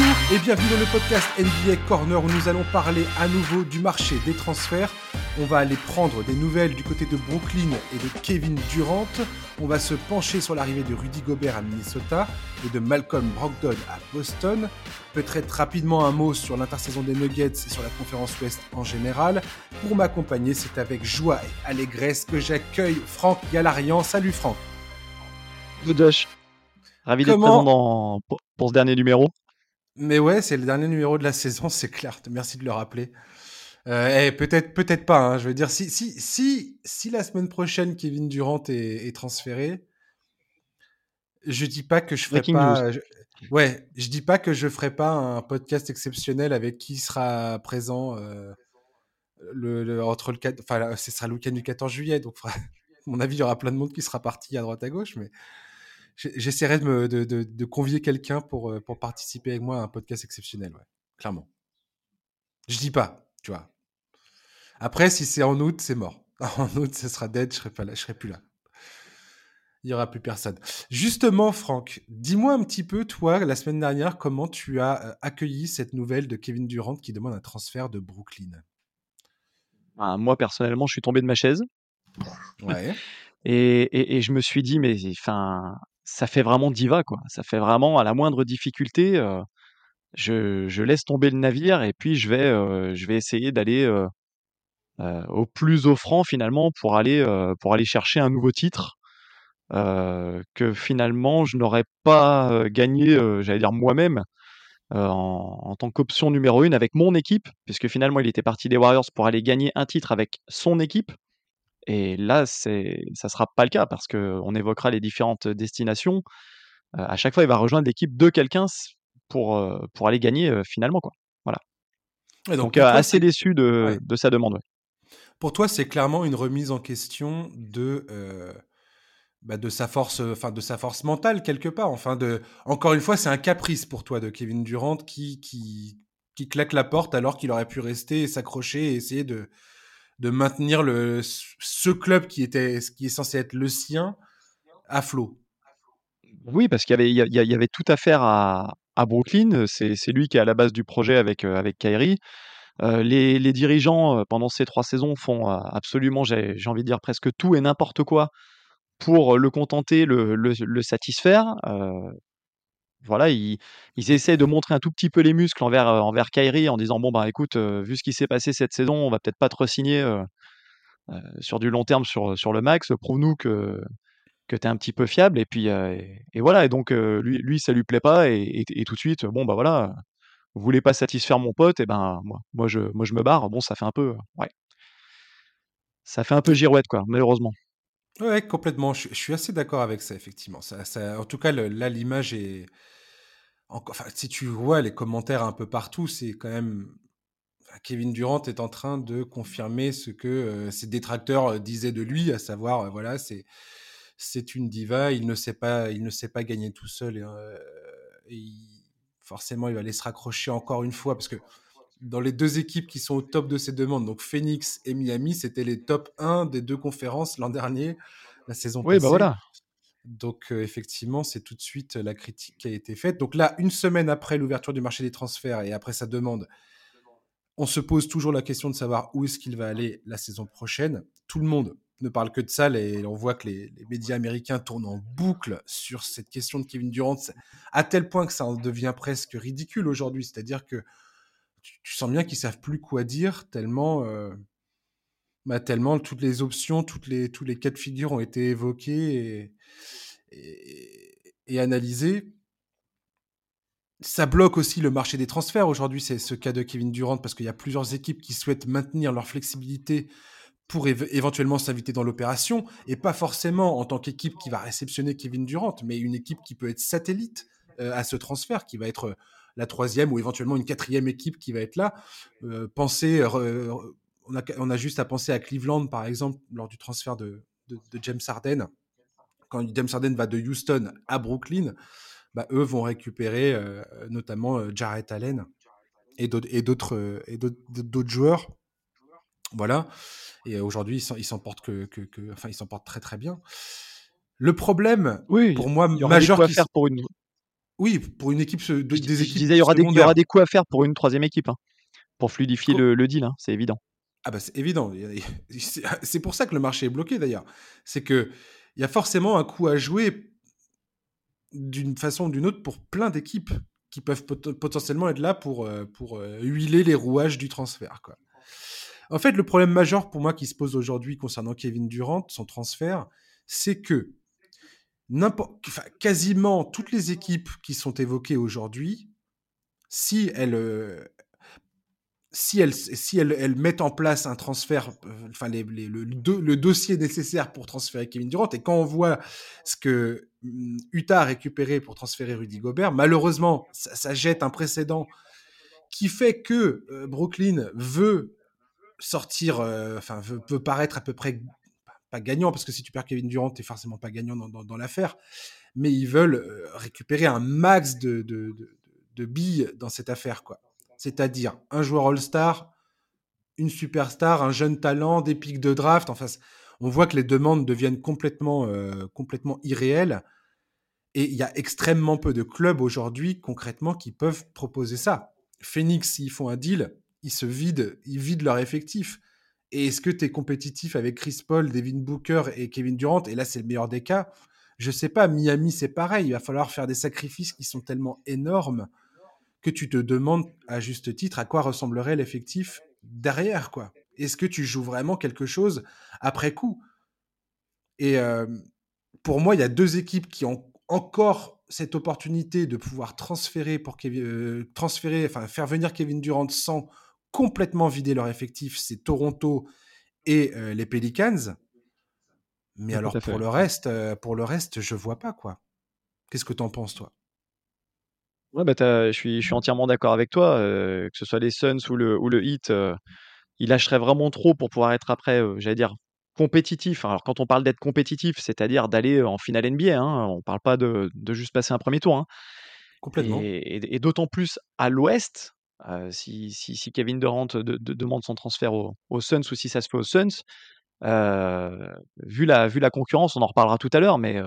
Bonjour et bienvenue dans le podcast NBA Corner où nous allons parler à nouveau du marché des transferts. On va aller prendre des nouvelles du côté de Brooklyn et de Kevin Durant. On va se pencher sur l'arrivée de Rudy Gobert à Minnesota et de Malcolm Brogdon à Boston. Peut-être rapidement un mot sur l'intersaison des Nuggets et sur la conférence Ouest en général. Pour m'accompagner, c'est avec joie et allégresse que j'accueille Franck Galarian. Salut Franck. Ravi d'être présent pour, ce dernier numéro. Mais ouais, c'est le dernier numéro de la saison, c'est clair. Merci de le rappeler. Euh, eh, peut-être, peut-être pas. Hein, je veux dire, si, si, si, si la semaine prochaine Kevin Durant est, transféré, je dis pas que je ferai pas. ouais, je dis pas que je ferai pas un podcast exceptionnel avec qui sera présent euh, le, entre le enfin, ce sera le week-end du 14 juillet, donc à mon avis, il y aura plein de monde qui sera parti à droite à gauche, mais j'essaierai de, de, de, convier quelqu'un pour, euh, pour participer avec moi à un podcast exceptionnel, ouais, clairement. Je dis pas, tu vois. Après, si c'est en août, c'est mort. En août, ce sera dead, je serai pas là, je serai plus là. Il n'y aura plus personne. Justement, Franck, dis-moi un petit peu, toi, la semaine dernière, comment tu as euh, accueilli cette nouvelle de Kevin Durant qui demande un transfert de Brooklyn? Bah, Moi, personnellement, je suis tombé de ma chaise. Ouais. et, et, je me suis dit, mais enfin, ça fait vraiment diva, quoi. Ça fait vraiment, à la moindre difficulté, euh, je, laisse tomber le navire et puis je vais, euh, je vais essayer d'aller euh, au plus offrant finalement pour aller, pour aller chercher un nouveau titre que finalement je n'aurais pas gagné, j'allais dire moi-même, en, en, tant qu'option numéro une avec mon équipe, puisque finalement il était parti des Warriors pour aller gagner un titre avec son équipe. Et là, c'est, ça sera pas le cas parce qu'on évoquera les différentes destinations. à chaque fois, il va rejoindre l'équipe de quelqu'un pour, pour aller gagner finalement. Quoi. Voilà. donc, assez déçu de, de, sa demande. Pour toi, c'est clairement une remise en question de, bah, de sa force, enfin de sa force mentale quelque part. Enfin, de, encore une fois, c'est un caprice pour toi de Kevin Durant qui, qui, qui claque la porte alors qu'il aurait pu rester et s'accrocher et essayer de, de maintenir le, ce club qui, était, qui est censé être le sien à flot. Oui, parce qu'il y avait, il y avait tout à faire à, à Brooklyn. C'est lui qui est à la base du projet avec, euh, avec Kyrie. Euh, les, les, dirigeants, euh, pendant ces trois saisons, font absolument, j'ai envie de dire presque tout et n'importe quoi pour le contenter, le, le satisfaire voilà, ils, essaient de montrer un tout petit peu les muscles envers, euh, envers Kyrie en disant bon bah écoute, euh, vu ce qui s'est passé cette saison, on va peut-être pas te re-signer euh, sur du long terme sur, le max. Prouve-nous que, que tu es un petit peu fiable. Et puis et, voilà, et donc lui, lui, ça lui plaît pas, et, tout de suite, bon bah voilà, vous voulez pas satisfaire mon pote, et ben moi, moi je moi je me barre. Bon, ça fait un peu ouais. Ça fait un peu girouette, quoi, malheureusement. Ouais, complètement. Je, suis assez d'accord avec ça, effectivement. Ça, ça, en tout cas, là, l'image est. Enfin, si tu vois les commentaires un peu partout, c'est quand même. Kevin Durant est en train de confirmer ce que euh, ses détracteurs euh, disaient de lui, à savoir, euh, voilà, c'est c'est une diva, il ne sait pas, il ne sait pas gagner tout seul et, forcément, il va aller se raccrocher encore une fois parce que dans les deux équipes qui sont au top de ces demandes, donc Phoenix et Miami, c'était les top 1 des deux conférences l'an dernier, la saison oui, passée. Bah voilà. Donc euh, effectivement, c'est tout de suite la critique qui a été faite. Donc là, une semaine après l'ouverture du marché des transferts et après sa demande, on se pose toujours la question de savoir où est-ce qu'il va aller la saison prochaine. Tout le monde ne parle que de ça et on voit que les, les, médias américains tournent en boucle sur cette question de Kevin Durant à tel point que ça en devient presque ridicule aujourd'hui. C'est-à-dire que tu, sens bien qu'ils savent plus quoi dire tellement, euh, bah, tellement toutes les options, toutes les, tous les cas de figure ont été évoqués et, analysés. Ça bloque aussi le marché des transferts aujourd'hui, c'est ce cas de Kevin Durant, parce qu'il y a plusieurs équipes qui souhaitent maintenir leur flexibilité pour éventuellement s'inviter dans l'opération, et pas forcément en tant qu'équipe qui va réceptionner Kevin Durant, mais une équipe qui peut être satellite euh, à ce transfert, qui va être la troisième ou éventuellement une quatrième équipe qui va être là. Euh, penser, on, a, on, a, juste à penser à Cleveland, par exemple, lors du transfert de, de, James Harden. Quand James Harden va de Houston à Brooklyn, bah, eux vont récupérer euh, notamment euh, Jarrett Allen et d'autres joueurs. Voilà. Et aujourd'hui, ils s'en portent que, que, que, enfin, ils s'en portent très très bien. Le problème, oui, pour moi, majeur, qui... faire pour une Oui, pour une équipe, de, je, des équipes. disais, il y, aura des, il y aura des coups à faire pour une troisième équipe, hein, pour fluidifier le, le, deal, hein, c'est évident. Ah bah c'est évident. C'est pour ça que le marché est bloqué d'ailleurs. C'est que il y a forcément un coup à jouer d'une façon ou d'une autre pour plein d'équipes qui peuvent potentiellement être là pour, euh, pour euh, huiler les rouages du transfert. Quoi. En fait, le problème majeur pour moi qui se pose aujourd'hui concernant Kevin Durant, son transfert, c'est que quasiment toutes les équipes qui sont évoquées aujourd'hui, si elles, euh, si elles, si elles, mettent en place un transfert, euh, enfin les, le, dossier nécessaire pour transférer Kevin Durant, et quand on voit ce que mm, Utah a récupéré pour transférer Rudy Gobert, malheureusement, ça, jette un précédent qui fait que euh, Brooklyn veut sortir, enfin veut, paraître à peu près pas gagnant, parce que si tu perds Kevin Durant, t'es forcément pas gagnant dans, dans, l'affaire, mais ils veulent récupérer un max de, de billes dans cette affaire, quoi c'est-à-dire un joueur All-Star, une superstar, un jeune talent, des pics de draft. Enfin, on voit que les demandes deviennent complètement, euh, complètement irréelles. Et il y a extrêmement peu de clubs aujourd'hui, concrètement, qui peuvent proposer ça. Phoenix, s'ils font un deal, ils se vident, ils vident leur effectif. Et est-ce que tu es compétitif avec Chris Paul, Devin Booker et Kevin Durant? Et là, c'est le meilleur des cas. Je sais pas, Miami, c'est pareil. Il va falloir faire des sacrifices qui sont tellement énormes que tu te demandes à juste titre à quoi ressemblerait l'effectif derrière, quoi. Est-ce que tu joues vraiment quelque chose après coup? Et pour moi, il y a deux équipes qui ont encore cette opportunité de pouvoir transférer pour euh, transférer, enfin faire venir Kevin Durant sans complètement vider leur effectif, c'est Toronto et euh, les Pelicans. Mais alors pour le reste, pour le reste, je vois pas quoi. Qu'est-ce que tu en penses toi? Ouais, bah, je suis je suis entièrement d'accord avec toi, euh, que ce soit les Suns ou le ou le Heat, euh, ils lâcheraient vraiment trop pour pouvoir être après, euh, j'allais dire compétitif. Alors quand on parle d'être compétitif, c'est-à-dire d'aller en finale NBA, hein, on parle pas de de juste passer un premier tour, hein. Complètement. Et et d'autant plus à l'ouest, si si si Kevin Durant demande son transfert aux aux Suns ou si ça se fait aux Suns, vu la vu la concurrence, on en reparlera tout à l'heure, mais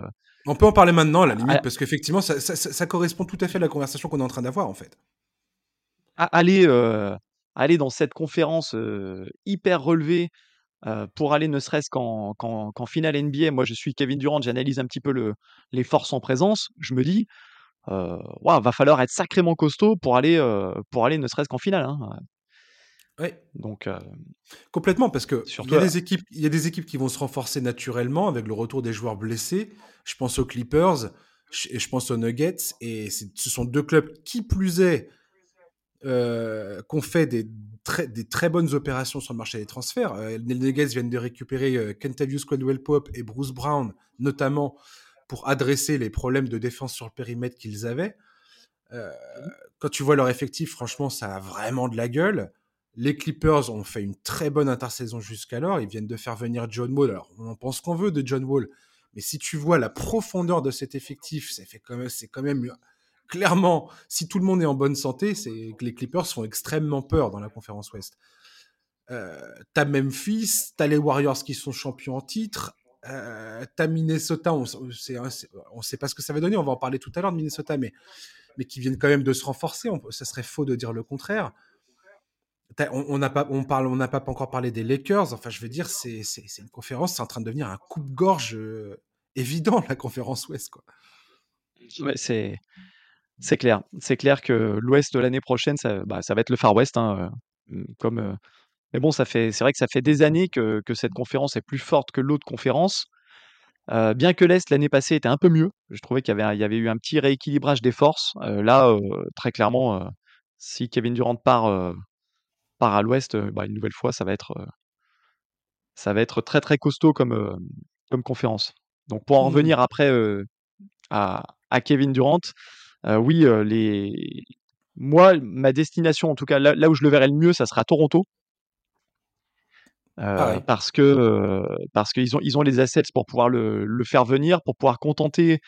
on peut en parler maintenant, à la limite, parce qu'effectivement, ça, correspond tout à fait à la conversation qu'on est en train d'avoir, en fait. Aller, euh, aller dans cette conférence euh, hyper relevée euh, pour aller ne serait-ce qu'en, finale NBA, moi je suis Kevin Durant, j'analyse un petit peu le, les forces en présence, je me dis, euh, va falloir être sacrément costaud pour aller, pour aller ne serait-ce qu'en finale. Hein. Oui. Donc, Complètement, parce que il y, a des équipes, il y a des équipes qui vont se renforcer naturellement avec le retour des joueurs blessés. Je pense aux Clippers et je pense aux Nuggets. Et ce sont deux clubs qui plus est euh, qu'on fait des très, des très bonnes opérations sur le marché des transferts. Euh, les Nuggets viennent de récupérer euh, Kentavious Caldwell Pope et Bruce Brown, notamment pour adresser les problèmes de défense sur le périmètre qu'ils avaient. Euh, quand tu vois leur effectif, franchement, ça a vraiment de la gueule. Les Clippers ont fait une très bonne intersaison jusqu'alors. Ils viennent de faire venir John Wall. Alors, on en pense qu'on veut de John Wall. Mais si tu vois la profondeur de cet effectif, c'est quand même, c'est quand même clairement, si tout le monde est en bonne santé, c'est que les Clippers font extrêmement peur dans la conférence Ouest. Euh, t'as Memphis, t'as les Warriors qui sont champions en titre, euh, t'as Minnesota, on, on sait pas ce que ça va donner, on va en parler tout à l'heure de Minnesota, mais, qui viennent quand même de se renforcer. ça serait faux de dire le contraire on n'a pas, on on pas encore parlé des Lakers. Enfin, je veux dire, c'est, une conférence, c'est en train de devenir un coupe-gorge euh, évident la conférence Ouest, c'est, clair. C'est clair que l'Ouest de l'année prochaine, ça, bah, va être le Far West, hein, euh, comme. Euh, mais bon, ça fait, c'est vrai que ça fait des années que, cette conférence est plus forte que l'autre conférence. bien que l'Est l'année passée était un peu mieux, je trouvais qu'il y avait, il y avait eu un petit rééquilibrage des forces. là, très clairement, si Kevin Durant part à l'ouest, bah, une nouvelle fois, ça va être, ça va être très très costaud comme, comme conférence. Donc pour en mmh. revenir après à, à, Kevin Durant, oui, les... moi, ma destination, en tout cas là, où je le verrai le mieux, ça sera Toronto. Parce que parce qu'ils ont ils ont les assets pour pouvoir le, le faire venir, pour pouvoir contenter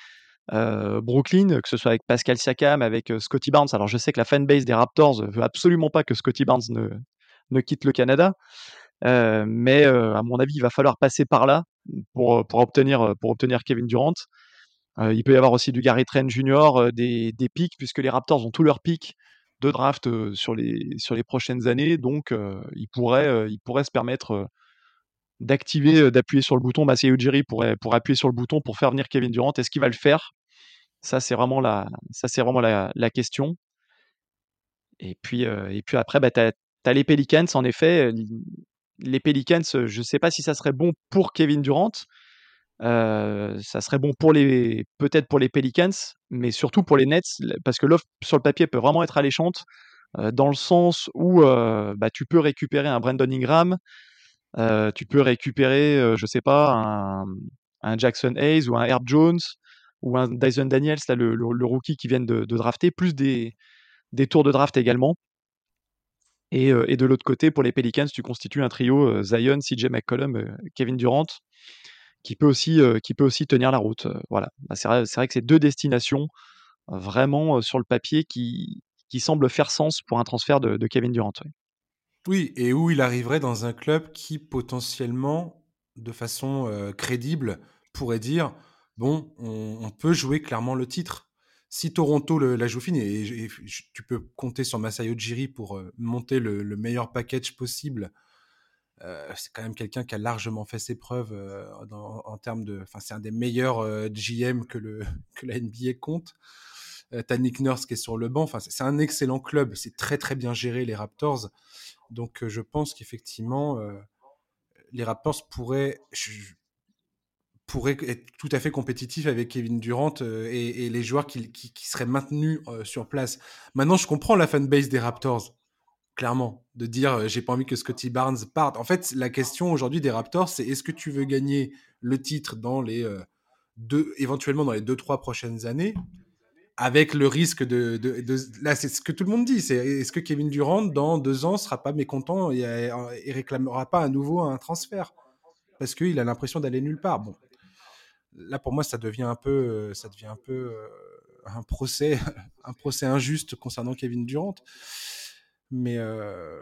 Brooklyn, que ce soit avec Pascal Siakam, avec Scotty Barnes. Alors je sais que la fanbase des Raptors veut absolument pas que Scotty Barnes ne, ne quitte le Canada, mais à mon avis, il va falloir passer par là pour, pour, obtenir, pour obtenir Kevin Durant. il peut y avoir aussi du Gary Trent Jr., des, des pics, puisque les Raptors ont tous leurs pics draft sur, les, sur les prochaines années. Donc, ils, pourraient, ils pourraient se permettre d'activer, d'appuyer sur le bouton. Masai Ujiri pourrait, pourrait appuyer sur le bouton pour faire venir Kevin Durant. Est-ce qu'il va le faire? Ça, c'est vraiment, la, ça, c'est vraiment la, la, question. Et puis, et puis après, bah, tu les Pelicans, en effet. Les Pelicans, je ne sais pas si ça serait bon pour Kevin Durant. Ça serait bon pour les peut-être pour les Pelicans, mais surtout pour les Nets, parce que l'offre sur le papier peut vraiment être alléchante, dans le sens où bah, tu peux récupérer un Brandon Ingram, tu peux récupérer, je sais pas, un, Jackson Hayes ou un Herb Jones ou un Dyson Daniels, là, le, le, rookie qui vient de, de, drafter, plus des, des tours de draft également. Et, et de l'autre côté, pour les Pelicans, tu constitues un trio Zion, CJ McCollum, Kevin Durant qui peut aussi, qui peut aussi tenir la route. voilà. Bah, c'est vrai, vrai, que c'est deux destinations vraiment sur le papier qui, qui semblent faire sens pour un transfert de, Kevin Durant. Oui. et où il arriverait dans un club qui potentiellement, de façon crédible, pourrait dire bon, on, peut jouer clairement le titre. Si Toronto la joue fine, et, tu peux compter sur Masayo Jiri pour monter le, meilleur package possible euh, c'est quand même quelqu'un qui a largement fait ses preuves euh, en termes de. Enfin, c'est un des meilleurs euh, GM que, le, que la NBA compte. T'as Nick Nurse qui est sur le banc. Enfin, c'est un excellent club. C'est très très bien géré les Raptors. Donc, je pense qu'effectivement, les Raptors pourraient, pourraient être tout à fait compétitifs avec Kevin Durant et, les joueurs qui, qui, qui seraient maintenus sur place. Maintenant, je comprends la fanbase des Raptors clairement, de dire euh, j'ai pas envie que Scotty Barnes parte. En fait, la question aujourd'hui des Raptors, c'est est-ce que tu veux gagner le titre dans les euh, deux, éventuellement dans les deux trois prochaines années, avec le risque de, là c'est ce que tout le monde dit, c'est est-ce que Kevin Durant dans deux ans sera pas mécontent et, et réclamera pas à nouveau un transfert? Parce qu'il a l'impression d'aller nulle part. Bon, là pour moi ça devient un peu, euh, ça devient un peu un procès, un procès injuste concernant Kevin Durant. Mais, euh,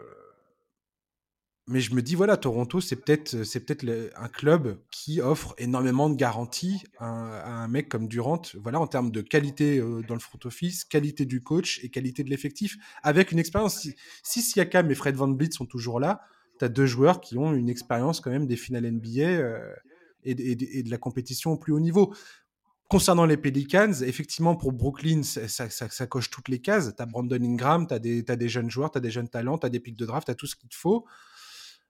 mais je me dis, voilà, Toronto, c'est peut-être c'est peut-être un club qui offre énormément de garanties à, un mec comme Durant, voilà, en termes de qualité euh, dans le front office, qualité du coach et qualité de l'effectif, avec une expérience. Si, si Siakam et Fred Van Vliet sont toujours là, tu as deux joueurs qui ont une expérience quand même des finales NBA euh, et, et, de la compétition au plus haut niveau. Concernant les Pelicans, effectivement, pour Brooklyn, ça, coche toutes les cases. Tu as Brandon Ingram, tu as, des jeunes joueurs, tu as des jeunes talents, tu as des pics de draft, tu as tout ce qu'il te faut.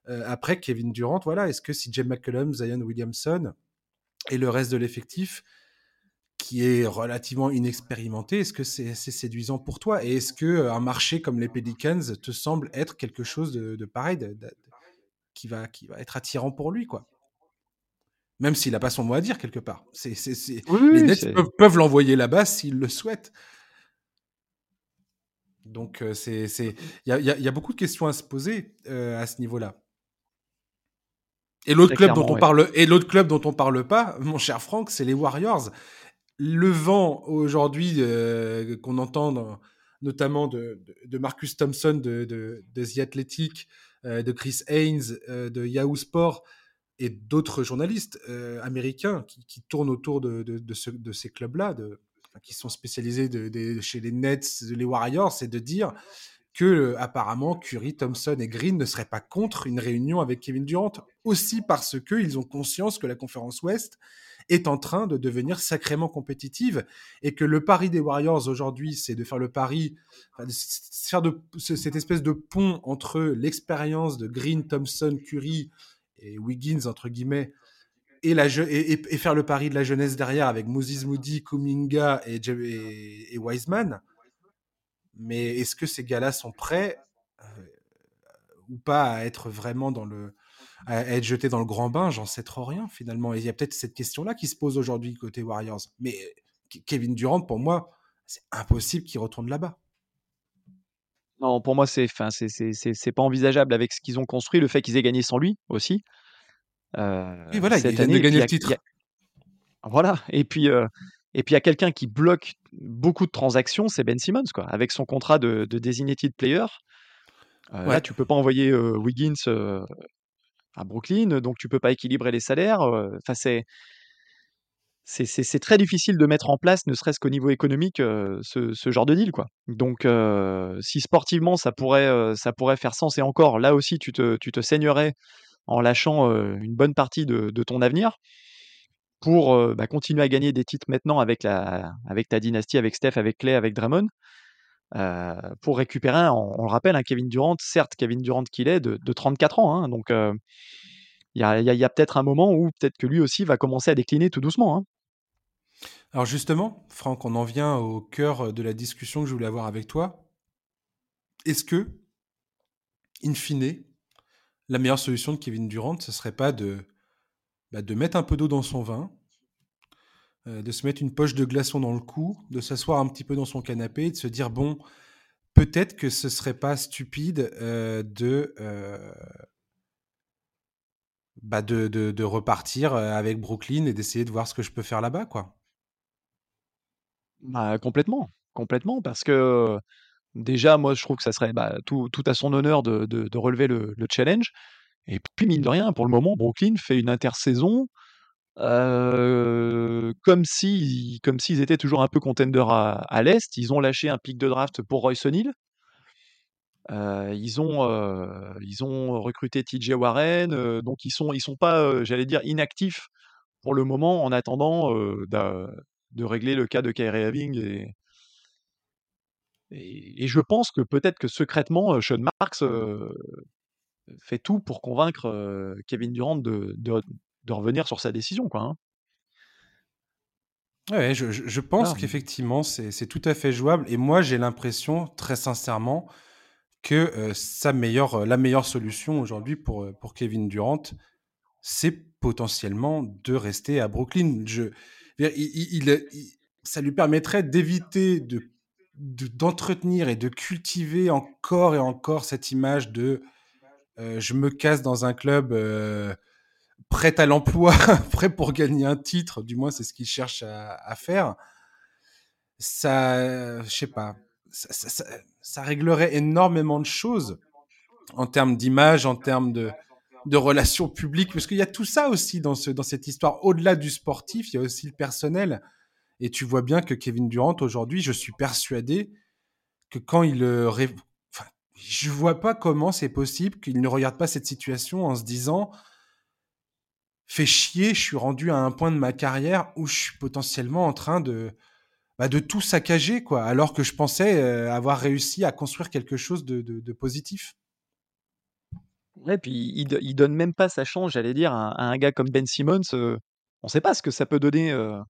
Euh, après, Kevin Durant, voilà, est-ce que si Jim McCollum, Zion Williamson et le reste de l'effectif, qui est relativement inexpérimenté, est-ce que c'est séduisant pour toi? Et est-ce que euh, un marché comme les Pelicans te semble être quelque chose de, pareil, qui, va, qui va être attirant pour lui quoi? Même s'il n'a pas son mot à dire quelque part. C'est, les Nets peuvent, l'envoyer là-bas s'ils le souhaitent. Donc, euh, c'est, il y a, beaucoup de questions à se poser euh, à ce niveau-là. Et l'autre club dont on parle, et l'autre club dont on parle pas, mon cher Franck, c'est les Warriors. Le vent aujourd'hui euh, qu'on entend, notamment de, Marcus Thompson de, de, The Athletic, de Chris Haynes de Yahoo Sport, et d'autres journalistes euh, américains qui, tournent autour de, de, ces clubs-là, qui sont spécialisés chez les Nets, les Warriors, c'est de dire que euh, apparemment Curry, Thompson et Green ne seraient pas contre une réunion avec Kevin Durant, aussi parce qu'ils ont conscience que la conférence Ouest est en train de devenir sacrément compétitive et que le pari des Warriors aujourd'hui, c'est de faire le pari, de faire cette espèce de pont entre l'expérience de Green, Thompson, Curry et Wiggins, entre guillemets, et, faire le pari de la jeunesse derrière avec Moses Moody, Kuminga et, et, Wiseman. Mais est-ce que ces gars-là sont prêts euh, ou pas à être vraiment dans le à être jetés dans le grand bain? J'en sais trop rien finalement. Et il y a peut-être cette question-là qui se pose aujourd'hui côté Warriors. Mais Kevin Durant, pour moi, c'est impossible qu'il retourne là-bas. Non, pour moi, c'est enfin, c'est pas envisageable avec ce qu'ils ont construit, le fait qu'ils aient gagné sans lui aussi. Euh, et voilà, cette année, de gagner le titre. Voilà, et puis euh, et puis il y a quelqu'un qui bloque beaucoup de transactions, c'est Ben Simmons quoi, avec son contrat de, de designated player. Euh, Là, tu peux pas envoyer euh, Wiggins à Brooklyn, donc tu peux pas équilibrer les salaires. Enfin, c'est c'est très difficile de mettre en place, ne serait-ce qu'au niveau économique, ce, ce, genre de deal, quoi. Donc, si sportivement ça pourrait, ça pourrait faire sens, et encore, là aussi, tu te, saignerais en lâchant une bonne partie de, ton avenir pour bah, continuer à gagner des titres maintenant avec, ta dynastie, avec Steph, avec Clay, avec Draymond. pour récupérer, on, le rappelle, un Kevin Durant, certes Kevin Durant qu'il est, de, de 34 ans. Hein, donc il y a, peut-être un moment où peut-être que lui aussi va commencer à décliner tout doucement. Hein. Alors justement, Franck, on en vient au cœur de la discussion que je voulais avoir avec toi. Est-ce que, in fine, la meilleure solution de Kevin Durant, ce serait pas de, bah, de mettre un peu d'eau dans son vin, euh, de se mettre une poche de glaçon dans le cou, de s'asseoir un petit peu dans son canapé et de se dire bon, peut-être que ce serait pas stupide euh, de, euh, bah de, repartir avec Brooklyn et d'essayer de voir ce que je peux faire là-bas, quoi. Bah, complètement, complètement, parce que déjà, moi, je trouve que ça serait bah, tout, à son honneur de, relever le, le, challenge. Et puis, mine de rien, pour le moment, Brooklyn fait une intersaison euh, comme s'ils comme s'ils étaient toujours un peu contenders à, l'Est. Ils ont lâché un pic de draft pour Royce O'Neal. Euh, ils, ont, euh, ils ont recruté TJ Warren, euh, donc ils sont, ils sont pas, j'allais dire, inactifs pour le moment en attendant de régler le cas de Kyrie Irving. Et, et, et je pense que peut-être que secrètement, Sean Marks fait tout pour convaincre Kevin Durant de, de, de, revenir sur sa décision. Quoi, hein. Ouais, je, je pense ah. qu'effectivement, c'est tout à fait jouable. Et moi, j'ai l'impression, très sincèrement, que euh, sa meilleure, la meilleure solution aujourd'hui pour, pour Kevin Durant, c'est potentiellement de rester à Brooklyn. Je, il, ça lui permettrait d'éviter de d'entretenir et de cultiver encore et encore cette image de euh, je me casse dans un club euh, prêt à l'emploi, prêt pour gagner un titre, du moins c'est ce qu'il cherche à, à, faire. Ça, je sais pas, ça, réglerait énormément de choses en termes d'image, en termes de, relations publiques, parce qu'il y a tout ça aussi dans, ce, dans cette histoire. Au-delà du sportif, il y a aussi le personnel. Et tu vois bien que Kevin Durant, aujourd'hui, je suis persuadé que quand il... Euh, enfin, je vois pas comment c'est possible qu'il ne regarde pas cette situation en se disant fait chier, je suis rendu à un point de ma carrière où je suis potentiellement en train de, bah, de tout saccager, quoi, alors que je pensais euh, avoir réussi à construire quelque chose de, de, de positif. Ouais, puis il, il, donne même pas sa chance, j'allais dire, à, à, un gars comme Ben Simmons. Euh, on sait pas ce que ça peut donner euh,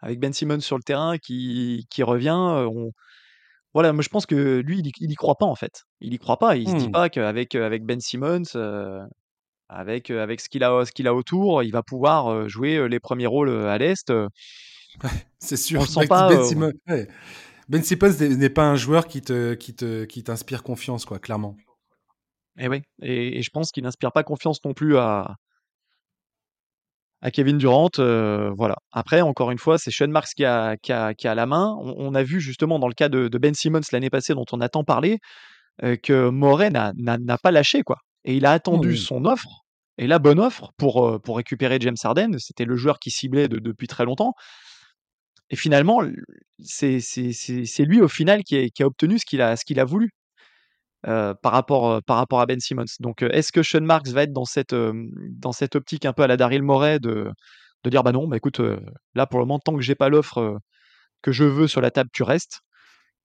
avec Ben Simmons sur le terrain qui, qui revient. Euh, on... Voilà, moi je pense que lui, il y, il y, croit pas en fait. Il y croit pas. Il mmh. se dit hmm. pas qu'avec avec Ben Simmons, avec, avec ce qu'il a, ce qu'il a autour, il va pouvoir jouer les premiers rôles à l'Est. C'est sûr. On sent pas, ben, Simmons, ouais. ben Simmons n'est pas un joueur qui te, qui te, qui t'inspire confiance, quoi, clairement. Et oui, et, et je pense qu'il n'inspire pas confiance non plus à, à Kevin Durant. Euh, voilà. Après, encore une fois, c'est Sean Marks qui a, qui a, qui a la main. On, on, a vu justement dans le cas de, de Ben Simmons l'année passée, dont on a tant parlé, euh, que Moret n'a pas lâché, quoi. Et il a attendu mmh. son offre, et la bonne offre, pour, euh, pour récupérer James Harden. C'était le joueur qui ciblait de, depuis très longtemps. Et finalement, c'est lui au final qui, a obtenu ce qu'il a, voulu. Euh, par, rapport, euh, par rapport à Ben Simmons. Donc, euh, est-ce que Sean Marks va être dans cette, optique un peu à la Daryl Morey de, dire bah non, bah écoute, là pour le moment, tant que j'ai pas l'offre que je veux sur la table, tu restes.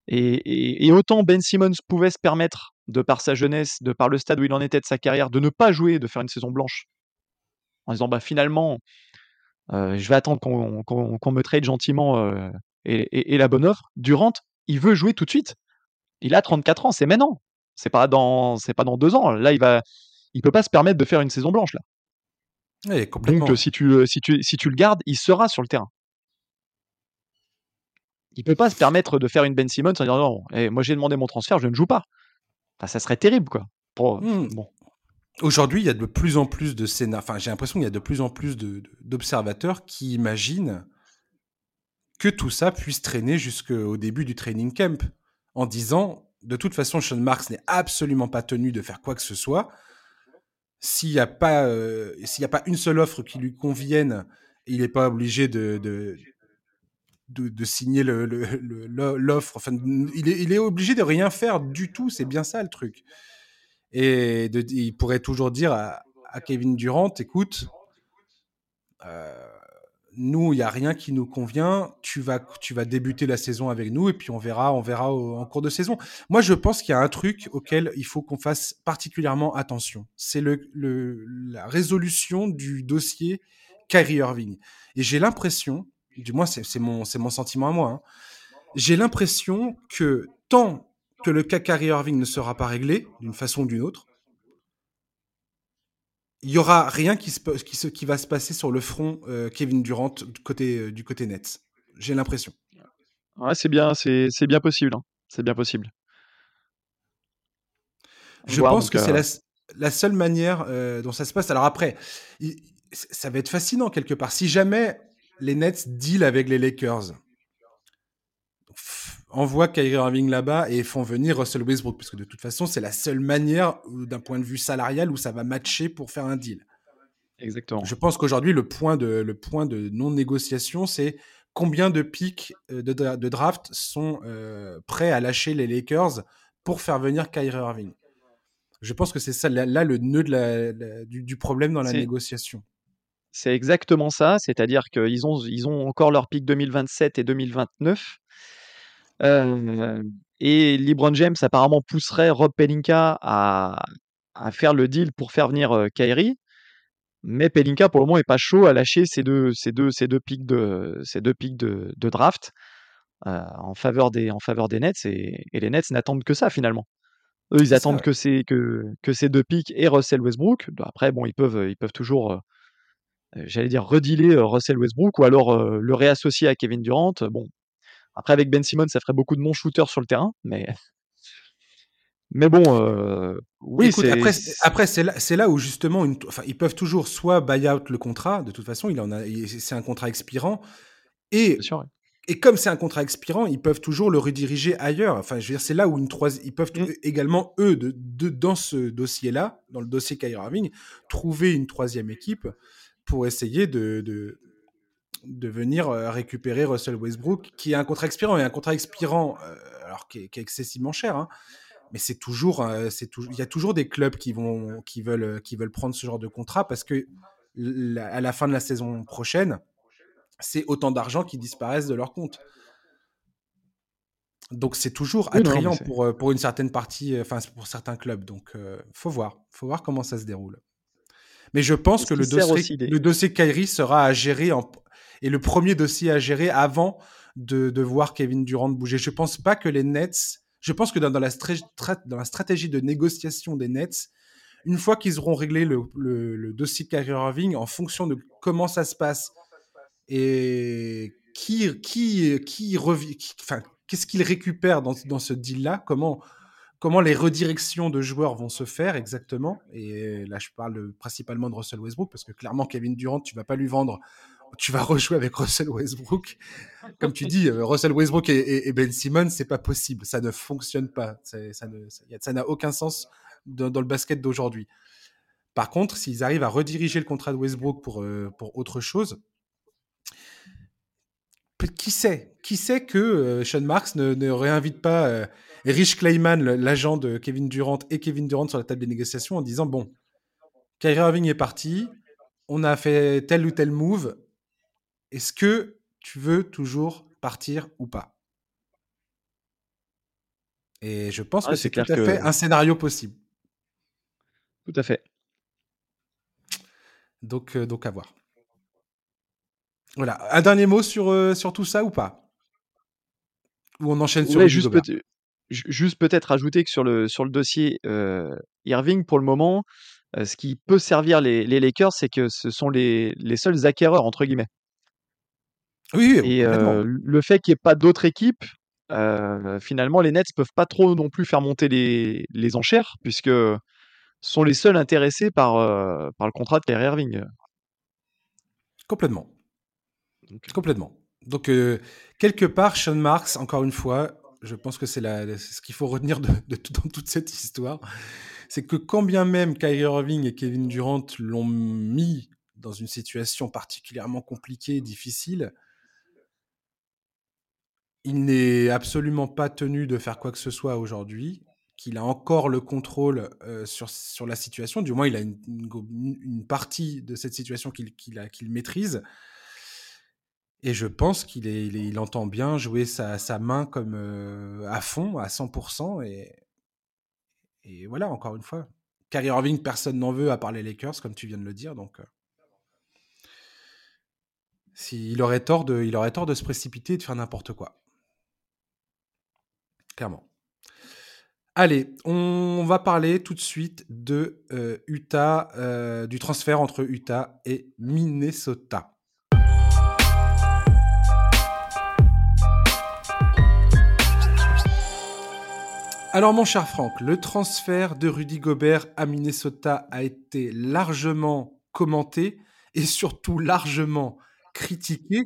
Et, et, autant Ben Simmons pouvait se permettre, de par sa jeunesse, de par le stade où il en était de sa carrière, de ne pas jouer, de faire une saison blanche, en disant bah finalement, je vais attendre qu'on qu qu me trade gentiment euh, et, et, la bonne offre. Durant, il veut jouer tout de suite. Il a 34 ans, c'est maintenant. C'est pas dans, c'est pas dans deux ans. Là, il va, il peut pas se permettre de faire une saison blanche là. Oui, complètement. Donc, si tu, si tu, si tu le gardes, il sera sur le terrain. Il peut pas se permettre de faire une Ben Simmons en disant non, eh, moi j'ai demandé mon transfert, je ne joue pas. Enfin, ça serait terrible quoi. Pour, mmh. bon. Aujourd'hui, il y a de plus en plus de scénarios. Enfin, j'ai l'impression qu'il y a de plus en plus d'observateurs qui imaginent que tout ça puisse traîner jusqu'au début du training camp en disant de toute façon, Sean Marks n'est absolument pas tenu de faire quoi que ce soit. S'il n'y a, pas, euh, a pas une seule offre qui lui convienne il n'est pas obligé de, de, de, signer l'offre. Enfin, il est obligé de rien faire du tout. C'est bien ça le truc. Et il pourrait toujours dire à, Kevin Durant, écoute, euh, nous, il n'y a rien qui nous convient. Tu vas, tu vas débuter la saison avec nous et puis on verra, on verra en cours de saison. Moi, je pense qu'il y a un truc auquel il faut qu'on fasse particulièrement attention. C'est le, la résolution du dossier Kyrie Irving. Et j'ai l'impression, du moins c'est mon, mon sentiment à moi, hein, j'ai l'impression que tant que le cas Kyrie Irving ne sera pas réglé d'une façon ou d'une autre, il y aura rien qui, se, qui, qui, va se passer sur le front euh, Kevin Durant du côté, euh, du côté Nets. J'ai l'impression. Ouais, c'est bien, c'est bien possible. Hein. C'est bien possible. Je pense que c'est euh, la, la, seule manière dont ça se passe. Alors après, ça va être fascinant quelque part. Si jamais les Nets deal avec les Lakers, envoient Kyrie Irving là-bas et font venir Russell Westbrook, parce que de toute façon, c'est la seule manière, d'un point de vue salarial, où ça va matcher pour faire un deal. Exactement. Je pense qu'aujourd'hui, le point de, le point de non-négociation, c'est combien de pics euh, de, de draft sont euh, prêts à lâcher les Lakers pour faire venir Kyrie Irving. Je pense que c'est ça, là, le nœud de la, du, problème dans la négociation. C'est exactement ça, c'est-à-dire qu'ils ont, ils ont encore leur pic 2027 et 2029 et LeBron James apparemment pousserait Rob Pelinka à, à faire le deal pour faire venir Kyrie. Mais Pelinka, pour le moment, est pas chaud à lâcher ces deux, ces deux, ces deux pics de, ces deux pics de, de draft en, faveur des, en faveur des Nets. Et, et les Nets n'attendent que ça finalement. Eux, ils attendent que, ces, que, que ces deux pics et Russell Westbrook. Après, bon, ils peuvent, ils peuvent toujours, j'allais dire, redealer Russell Westbrook ou alors le réassocier à Kevin Durant. Bon, après, avec Ben Simmons, ça ferait beaucoup de non-shooters sur le terrain, mais. Mais bon, euh, oui. Écoute, après, après c'est là, là, où justement, une, enfin, ils peuvent toujours soit buy out le contrat. De toute façon, il en a, c'est un contrat expirant. Et, sûr, et comme c'est un contrat expirant, ils peuvent toujours le rediriger ailleurs. Enfin, je veux dire, c'est là où une troisième, ils peuvent mmh. également eux, de, de, dans ce dossier-là, dans le dossier Kyrie Irving, trouver une troisième équipe pour essayer de, de, de venir euh, récupérer Russell Westbrook, qui a un contrat expirant et un contrat expirant, euh, alors qui est, excessivement cher. Hein. mais c'est toujours, euh, c'est il y a toujours des clubs qui vont, qui veulent, qui veulent prendre ce genre de contrat parce que à la fin de la saison prochaine, c'est autant d'argent qui disparaissent de leur compte. Donc c'est toujours attrayant pour, pour une certaine partie, enfin pour certains clubs. Donc faut voir, faut voir comment ça se déroule. Mais je pense que le dossier, le dossier Kyrie sera à gérer en, et le premier dossier à gérer avant de, de voir Kevin Durant bouger. Je pense pas que les Nets, je pense que dans, la, stratégie de négociation des Nets, une fois qu'ils auront réglé le, dossier Kyrie Irving, en fonction de comment ça se passe et qui, qui, qu'est-ce qu'ils récupèrent dans, dans ce deal-là, comment, comment les redirections de joueurs vont se faire exactement. Et là, je parle principalement de Russell Westbrook, parce que clairement, Kevin Durant, tu vas pas lui vendre tu vas rejouer avec Russell Westbrook. Comme tu dis, euh, Russell Westbrook et, Ben Simmons, c'est pas possible. Ça ne fonctionne pas. Ça n'a aucun sens dans, le basket d'aujourd'hui. Par contre, s'ils arrivent à rediriger le contrat de Westbrook pour, euh, autre chose, qui sait Qui sait que euh, Sean Marks ne, réinvite pas Rich Clayman, l'agent de Kevin Durant, et Kevin Durant sur la table des négociations en disant Bon, Kyrie Irving est parti, on a fait tel ou tel move, est-ce que tu veux toujours partir ou pas? Et je pense que c'est tout à fait un scénario possible. Tout à fait. Donc, euh, donc à voir. Voilà. Un dernier mot sur, euh, sur tout ça ou pas? Ou on enchaîne sur juste, peut juste peut-être ajouter que sur le, sur le dossier euh, Irving, pour le moment, ce qui peut servir les, les Lakers, c'est que ce sont les, les seuls acquéreurs, entre guillemets. Oui, Et le fait qu'il n'y ait pas d'autres équipes, finalement, les Nets peuvent pas trop non plus faire monter les, les enchères, puisque sont les seuls intéressés par, par le contrat de Kyrie Irving. Complètement. Complètement. Donc, quelque part, Sean Marks, encore une fois, je pense que c'est ce qu'il faut retenir de, de, dans toute cette histoire, c'est que quand bien même Kyrie Irving et Kevin Durant l'ont mis dans une situation particulièrement compliquée, difficile. Il n'est absolument pas tenu de faire quoi que ce soit aujourd'hui, qu'il a encore le contrôle euh, sur, sur la situation, du moins il a une, une, partie de cette situation qu'il maîtrise. Et je pense qu'il il, entend bien jouer sa, sa main comme euh, à fond, à 100%. Et, et voilà, encore une fois. Kyrie Irving, personne n'en veut à part les Lakers, comme tu viens de le dire. Donc, euh, il, aurait tort de, il aurait tort de se précipiter et de faire n'importe quoi. Clairement. Allez, on va parler tout de suite de euh, Utah, euh, du transfert entre Utah et Minnesota. Alors mon cher Franck, le transfert de Rudy Gobert à Minnesota a été largement commenté et surtout largement critiqué.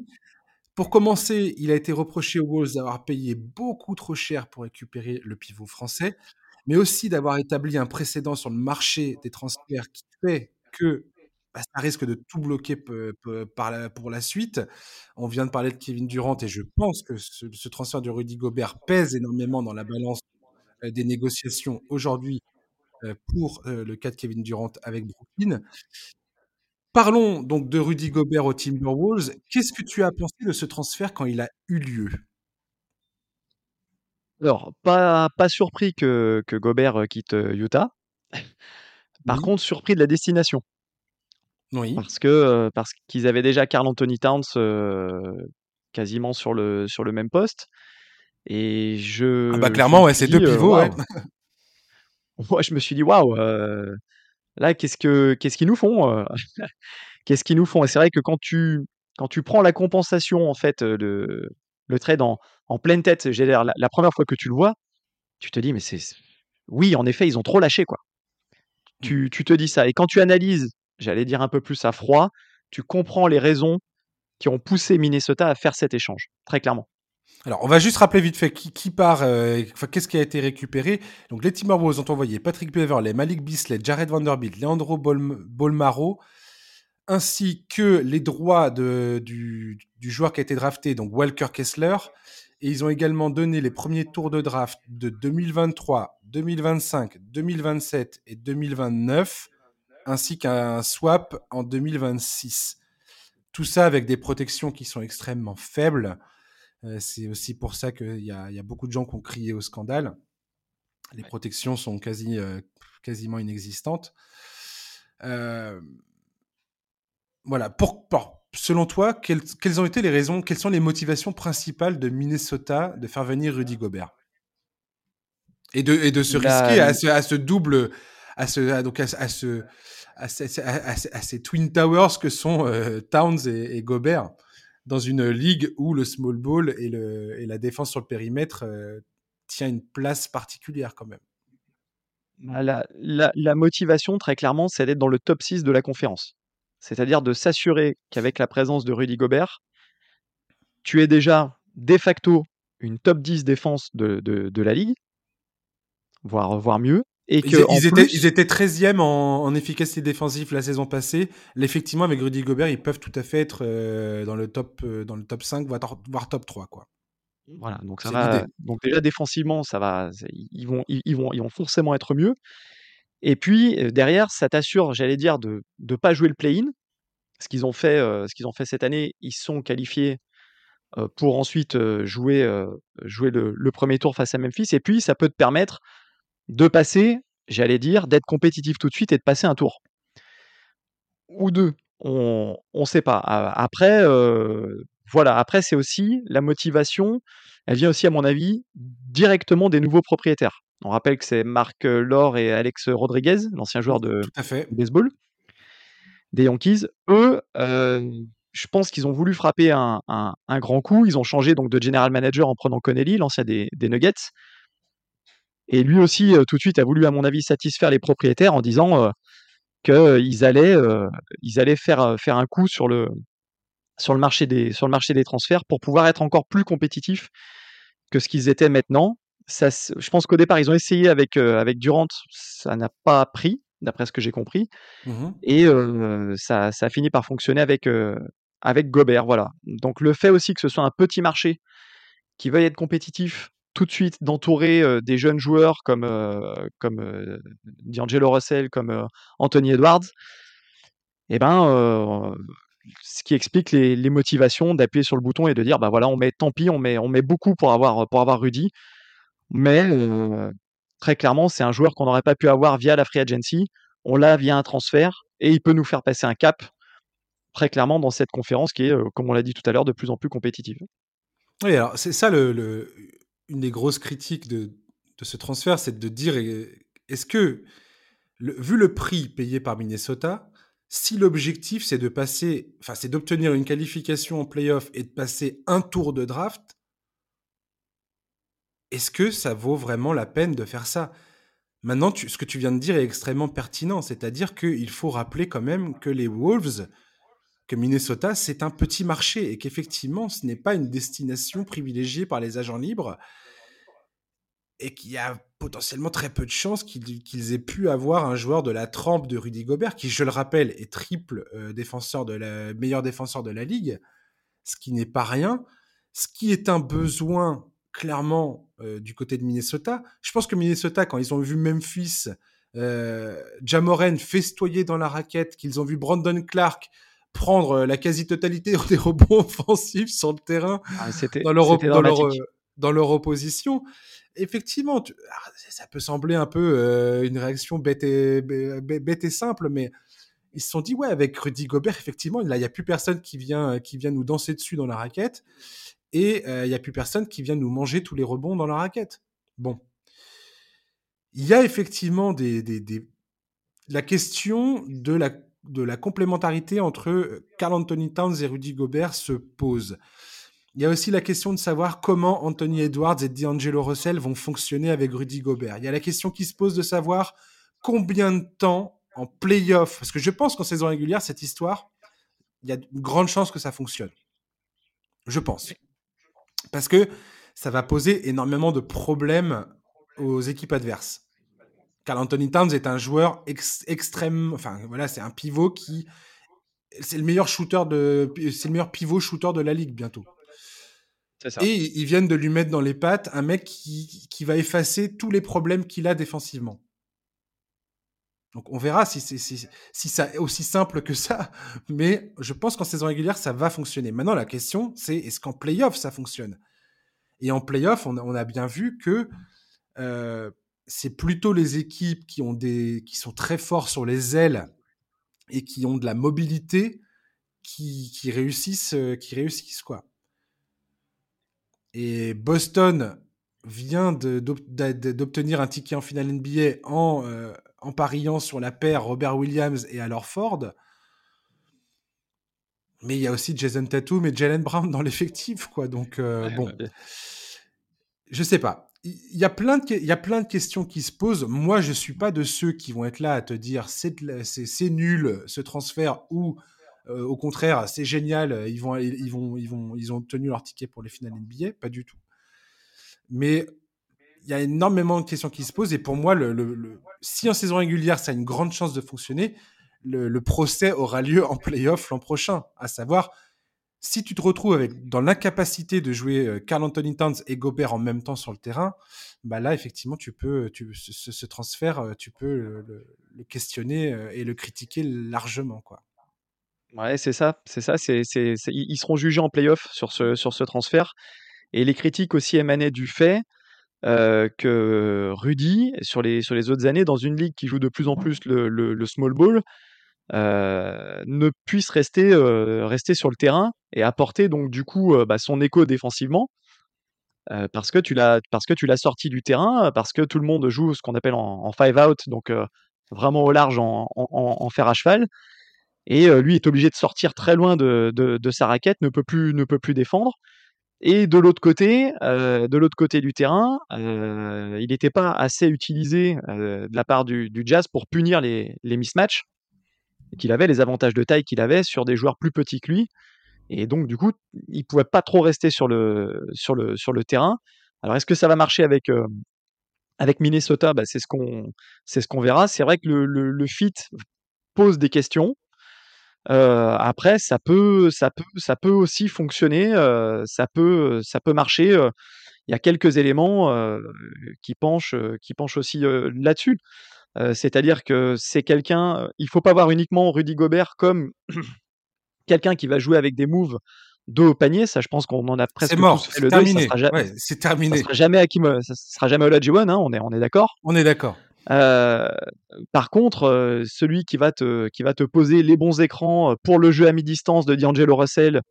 Pour commencer, il a été reproché aux Wolves d'avoir payé beaucoup trop cher pour récupérer le pivot français, mais aussi d'avoir établi un précédent sur le marché des transferts qui fait que bah, ça risque de tout bloquer pour la suite. On vient de parler de Kevin Durant et je pense que ce, transfert de Rudy Gobert pèse énormément dans la balance euh, des négociations aujourd'hui euh, pour euh, le cas de Kevin Durant avec Brooklyn. Parlons donc de Rudy Gobert au Timberwolves. Qu'est-ce que tu as pensé de ce transfert quand il a eu lieu? Alors, pas, pas surpris que, que Gobert quitte Utah. Par contre, surpris de la destination. Oui. Parce que parce qu'ils avaient déjà Carl Anthony Towns quasiment sur le, sur le même poste. Et je. Ah bah clairement, ouais, c'est deux pivots, ouais. Moi, je me suis dit, waouh, là, qu'est-ce que qu'est-ce qu'ils nous font Qu'est-ce qu'ils nous font? Et c'est vrai que quand tu quand tu prends la compensation en fait de le trade en, en pleine tête, j'ai la, la première fois que tu le vois, tu te dis mais c'est oui en effet ils ont trop lâché quoi. Mmh. Tu, tu te dis ça et quand tu analyses, j'allais dire un peu plus à froid, tu comprends les raisons qui ont poussé Minnesota à faire cet échange très clairement. Alors, on va juste rappeler vite fait qui, part, euh, qu'est-ce qui a été récupéré. Donc, les Timberwolves ont envoyé Patrick Beverley, Malik Bisley, Jared Vanderbilt, Leandro Bolmaro, ainsi que les droits du, joueur qui a été drafté, donc Walker Kessler. Et ils ont également donné les premiers tours de draft de 2023, 2025, 2027 et 2029, ainsi qu'un swap en 2026. Tout ça avec des protections qui sont extrêmement faibles. Euh, c'est aussi pour ça qu'il y, y, a beaucoup de gens qui ont crié au scandale. Les protections sont quasi, euh, quasiment inexistantes. Euh, voilà. Pour, selon toi, quelles, quelles, ont été les raisons, quelles sont les motivations principales de Minnesota de faire venir Rudy Gobert? Et de, et de se risquer à ce, à ce, double, à ce, donc à, ce, à, ces Twin Towers que sont Towns et, et Gobert dans une ligue où le small ball et, le, et la défense sur le périmètre euh, tient une place particulière quand même. La, la, la motivation, très clairement, c'est d'être dans le top 6 de la conférence. C'est-à-dire de s'assurer qu'avec la présence de Rudy Gobert, tu es déjà de facto une top 10 défense de, de, de la ligue, voire, voire mieux. Et que ils, étaient, ils, étaient, 13e en, en, efficacité défensive la saison passée. Effectivement, avec Rudy Gobert, ils peuvent tout à fait être euh, dans, le top, euh, dans le top 5, voire, top 3. Quoi. Voilà, donc, ça va, donc déjà défensivement, ça va, ils, vont, ils, vont, ils vont forcément être mieux. Et puis euh, derrière, ça t'assure, j'allais dire, de ne pas jouer le play-in. Ce qu'ils ont, fait, euh, ce qu'ils ont fait cette année, ils sont qualifiés euh, pour ensuite jouer, jouer le, le, premier tour face à Memphis. Et puis, ça peut te permettre de passer, j'allais dire, d'être compétitif tout de suite et de passer un tour. Ou deux, on ne sait pas. Après, euh, voilà, après c'est aussi la motivation, elle vient aussi à mon avis directement des nouveaux propriétaires. On rappelle que c'est Marc Laure et Alex Rodriguez, l'ancien joueur de, baseball, des Yankees. Eux, euh, je pense qu'ils ont voulu frapper un, un, grand coup. Ils ont changé donc de general manager en prenant Connelly, l'ancien des, des Nuggets. Et lui aussi, tout de suite, a voulu, à mon avis, satisfaire les propriétaires en disant qu'ils allaient, ils allaient faire, faire un coup sur le, sur, le marché des, sur le marché des transferts pour pouvoir être encore plus compétitifs que ce qu'ils étaient maintenant. Ça, je pense qu'au départ, ils ont essayé avec, avec Durant, ça n'a pas pris. d'après ce que j'ai compris. Mmh Et ça, ça a fini par fonctionner avec, avec Gobert, voilà. Donc le fait aussi que ce soit un petit marché qui veuille être compétitif tout de suite, d'entourer des jeunes joueurs comme, comme D'Angelo Russell, comme Anthony Edwards, eh ben, ce qui explique les, motivations d'appuyer sur le bouton et de dire bah voilà on met tant pis on met on met beaucoup pour avoir pour avoir Rudy. Mais très clairement c'est un joueur qu'on n'aurait pas pu avoir via la free agency. On l'a via un transfert et il peut nous faire passer un cap très clairement dans cette conférence qui est comme on l'a dit tout à l'heure de plus en plus compétitive. Oui alors c'est ça le, une des grosses critiques de, de ce transfert c'est de dire est-ce que vu le prix payé par Minnesota si l'objectif c'est de passer, enfin c'est d'obtenir une qualification en playoff et de passer un tour de draft, est-ce que ça vaut vraiment la peine de faire ça? Maintenant, ce que tu viens de dire est extrêmement pertinent, c'est-à-dire qu'il faut rappeler quand même que les Wolves, que Minnesota, c'est un petit marché et qu'effectivement, ce n'est pas une destination privilégiée par les agents libres et qu'il y a potentiellement très peu de chances qu'ils aient pu avoir un joueur de la trempe de Rudy Gobert, qui, je le rappelle, est triple euh, défenseur de la meilleur défenseur de la ligue, ce qui n'est pas rien, ce qui est un besoin clairement euh, du côté de Minnesota. Je pense que Minnesota, quand ils ont vu Memphis, euh, Jamoren festoyer dans la raquette, qu'ils ont vu Brandon Clark prendre euh, la quasi-totalité des rebonds offensifs sur le terrain ah, dans, leur, dans, leur, dans leur opposition, effectivement, ah, ça peut sembler un peu euh, une réaction bête et, bête et simple, mais ils se sont dit, ouais, avec Rudy Gobert, effectivement, il n'y a plus personne qui vient, qui vient nous danser dessus dans la raquette, et euh, il n'y a plus personne qui vient nous manger tous les rebonds dans la raquette. Bon. Il y a effectivement des, des, des... la question de la, de la complémentarité entre Carl Anthony Towns et Rudy Gobert se pose. Il y a aussi la question de savoir comment Anthony Edwards et D'Angelo Russell vont fonctionner avec Rudy Gobert. Il y a la question qui se pose de savoir combien de temps en playoff, parce que je pense qu'en saison régulière, cette histoire, il y a une grande chance que ça fonctionne. Je pense. Parce que ça va poser énormément de problèmes aux équipes adverses. Car Anthony Towns est un joueur extrême, enfin voilà, c'est un pivot qui, c'est le meilleur shooter de, c'est le meilleur pivot shooter de la ligue bientôt. Et ils viennent de lui mettre dans les pattes un mec qui, qui va effacer tous les problèmes qu'il a défensivement. Donc on verra si c'est si, si ça est aussi simple que ça, mais je pense qu'en saison régulière ça va fonctionner. Maintenant la question c'est est-ce qu'en playoff ça fonctionne? Et en playoff on, on a bien vu que euh, c'est plutôt les équipes qui ont des qui sont très forts sur les ailes et qui ont de la mobilité qui, qui réussissent euh, qui réussissent quoi. Et Boston vient d'obtenir un ticket en finale NBA en, euh, en pariant sur la paire Robert Williams et alors Ford. Mais il y a aussi Jason Tatum et Jalen Brown dans l'effectif, quoi. Donc, euh, bon. Je sais pas. Il y, a plein de, questions qui se posent. Moi, je suis pas de ceux qui vont être là à te dire c'est nul ce transfert ou euh, au contraire, c'est génial. Ils ils ont tenu leur ticket pour les finales NBA, pas du tout. Mais il y a énormément de questions qui se posent et pour moi, le, si en saison régulière ça a une grande chance de fonctionner, le, procès aura lieu en playoff l'an prochain, à savoir si tu te retrouves dans l'incapacité de jouer euh, Carl Anthony Towns et Gobert en même temps sur le terrain, bah là effectivement tu peux, tu, ce, transfert, tu peux le, questionner et le critiquer largement quoi. Ouais, c'est ça, c'est ça. Ils seront jugés en playoff sur ce, sur ce transfert. Et les critiques aussi émanaient du fait euh, que Rudy, sur les, autres années, dans une ligue qui joue de plus en plus le, small ball, euh, ne puisse rester, euh, rester sur le terrain et apporter donc du coup bah, son écho défensivement. parce que tu l'as sorti du terrain parce que tout le monde joue ce qu'on appelle en, five out donc vraiment au large en, en, fer à cheval et lui est obligé de sortir très loin de, de, sa raquette, ne peut plus, ne peut plus défendre. Et de l'autre côté, côté du terrain, il n'était pas assez utilisé de la part du, du, Jazz pour punir les, les mismatchs, qu'il avait les avantages de taille qu'il avait sur des joueurs plus petits que lui. Et donc, du coup, il pouvait pas trop rester sur le, terrain. Alors, est-ce que ça va marcher avec, avec Minnesota, bah, c'est ce qu'on verra. C'est vrai que le, fit pose des questions. Euh, après, ça peut, aussi fonctionner. Euh, ça peut, marcher. euh, Il y a quelques éléments euh, qui penchent, euh, aussi euh, là-dessus. Euh, C'est-à-dire que c'est quelqu'un. Il faut pas voir uniquement Rudy Gobert comme quelqu'un qui va jouer avec des moves dos au panier. Ça, je pense qu'on en a presque C'est mort, tous fait c'est le. Ça terminé. sera, ja- Ouais, c'est ça terminé. sera jamais Hakim, ça sera jamais Olajuwon. Hein, on est, on est d'accord. On est d'accord. Euh, par contre, euh, celui qui va, te, qui va te poser les bons écrans pour le jeu à mi-distance de D'Angelo Russell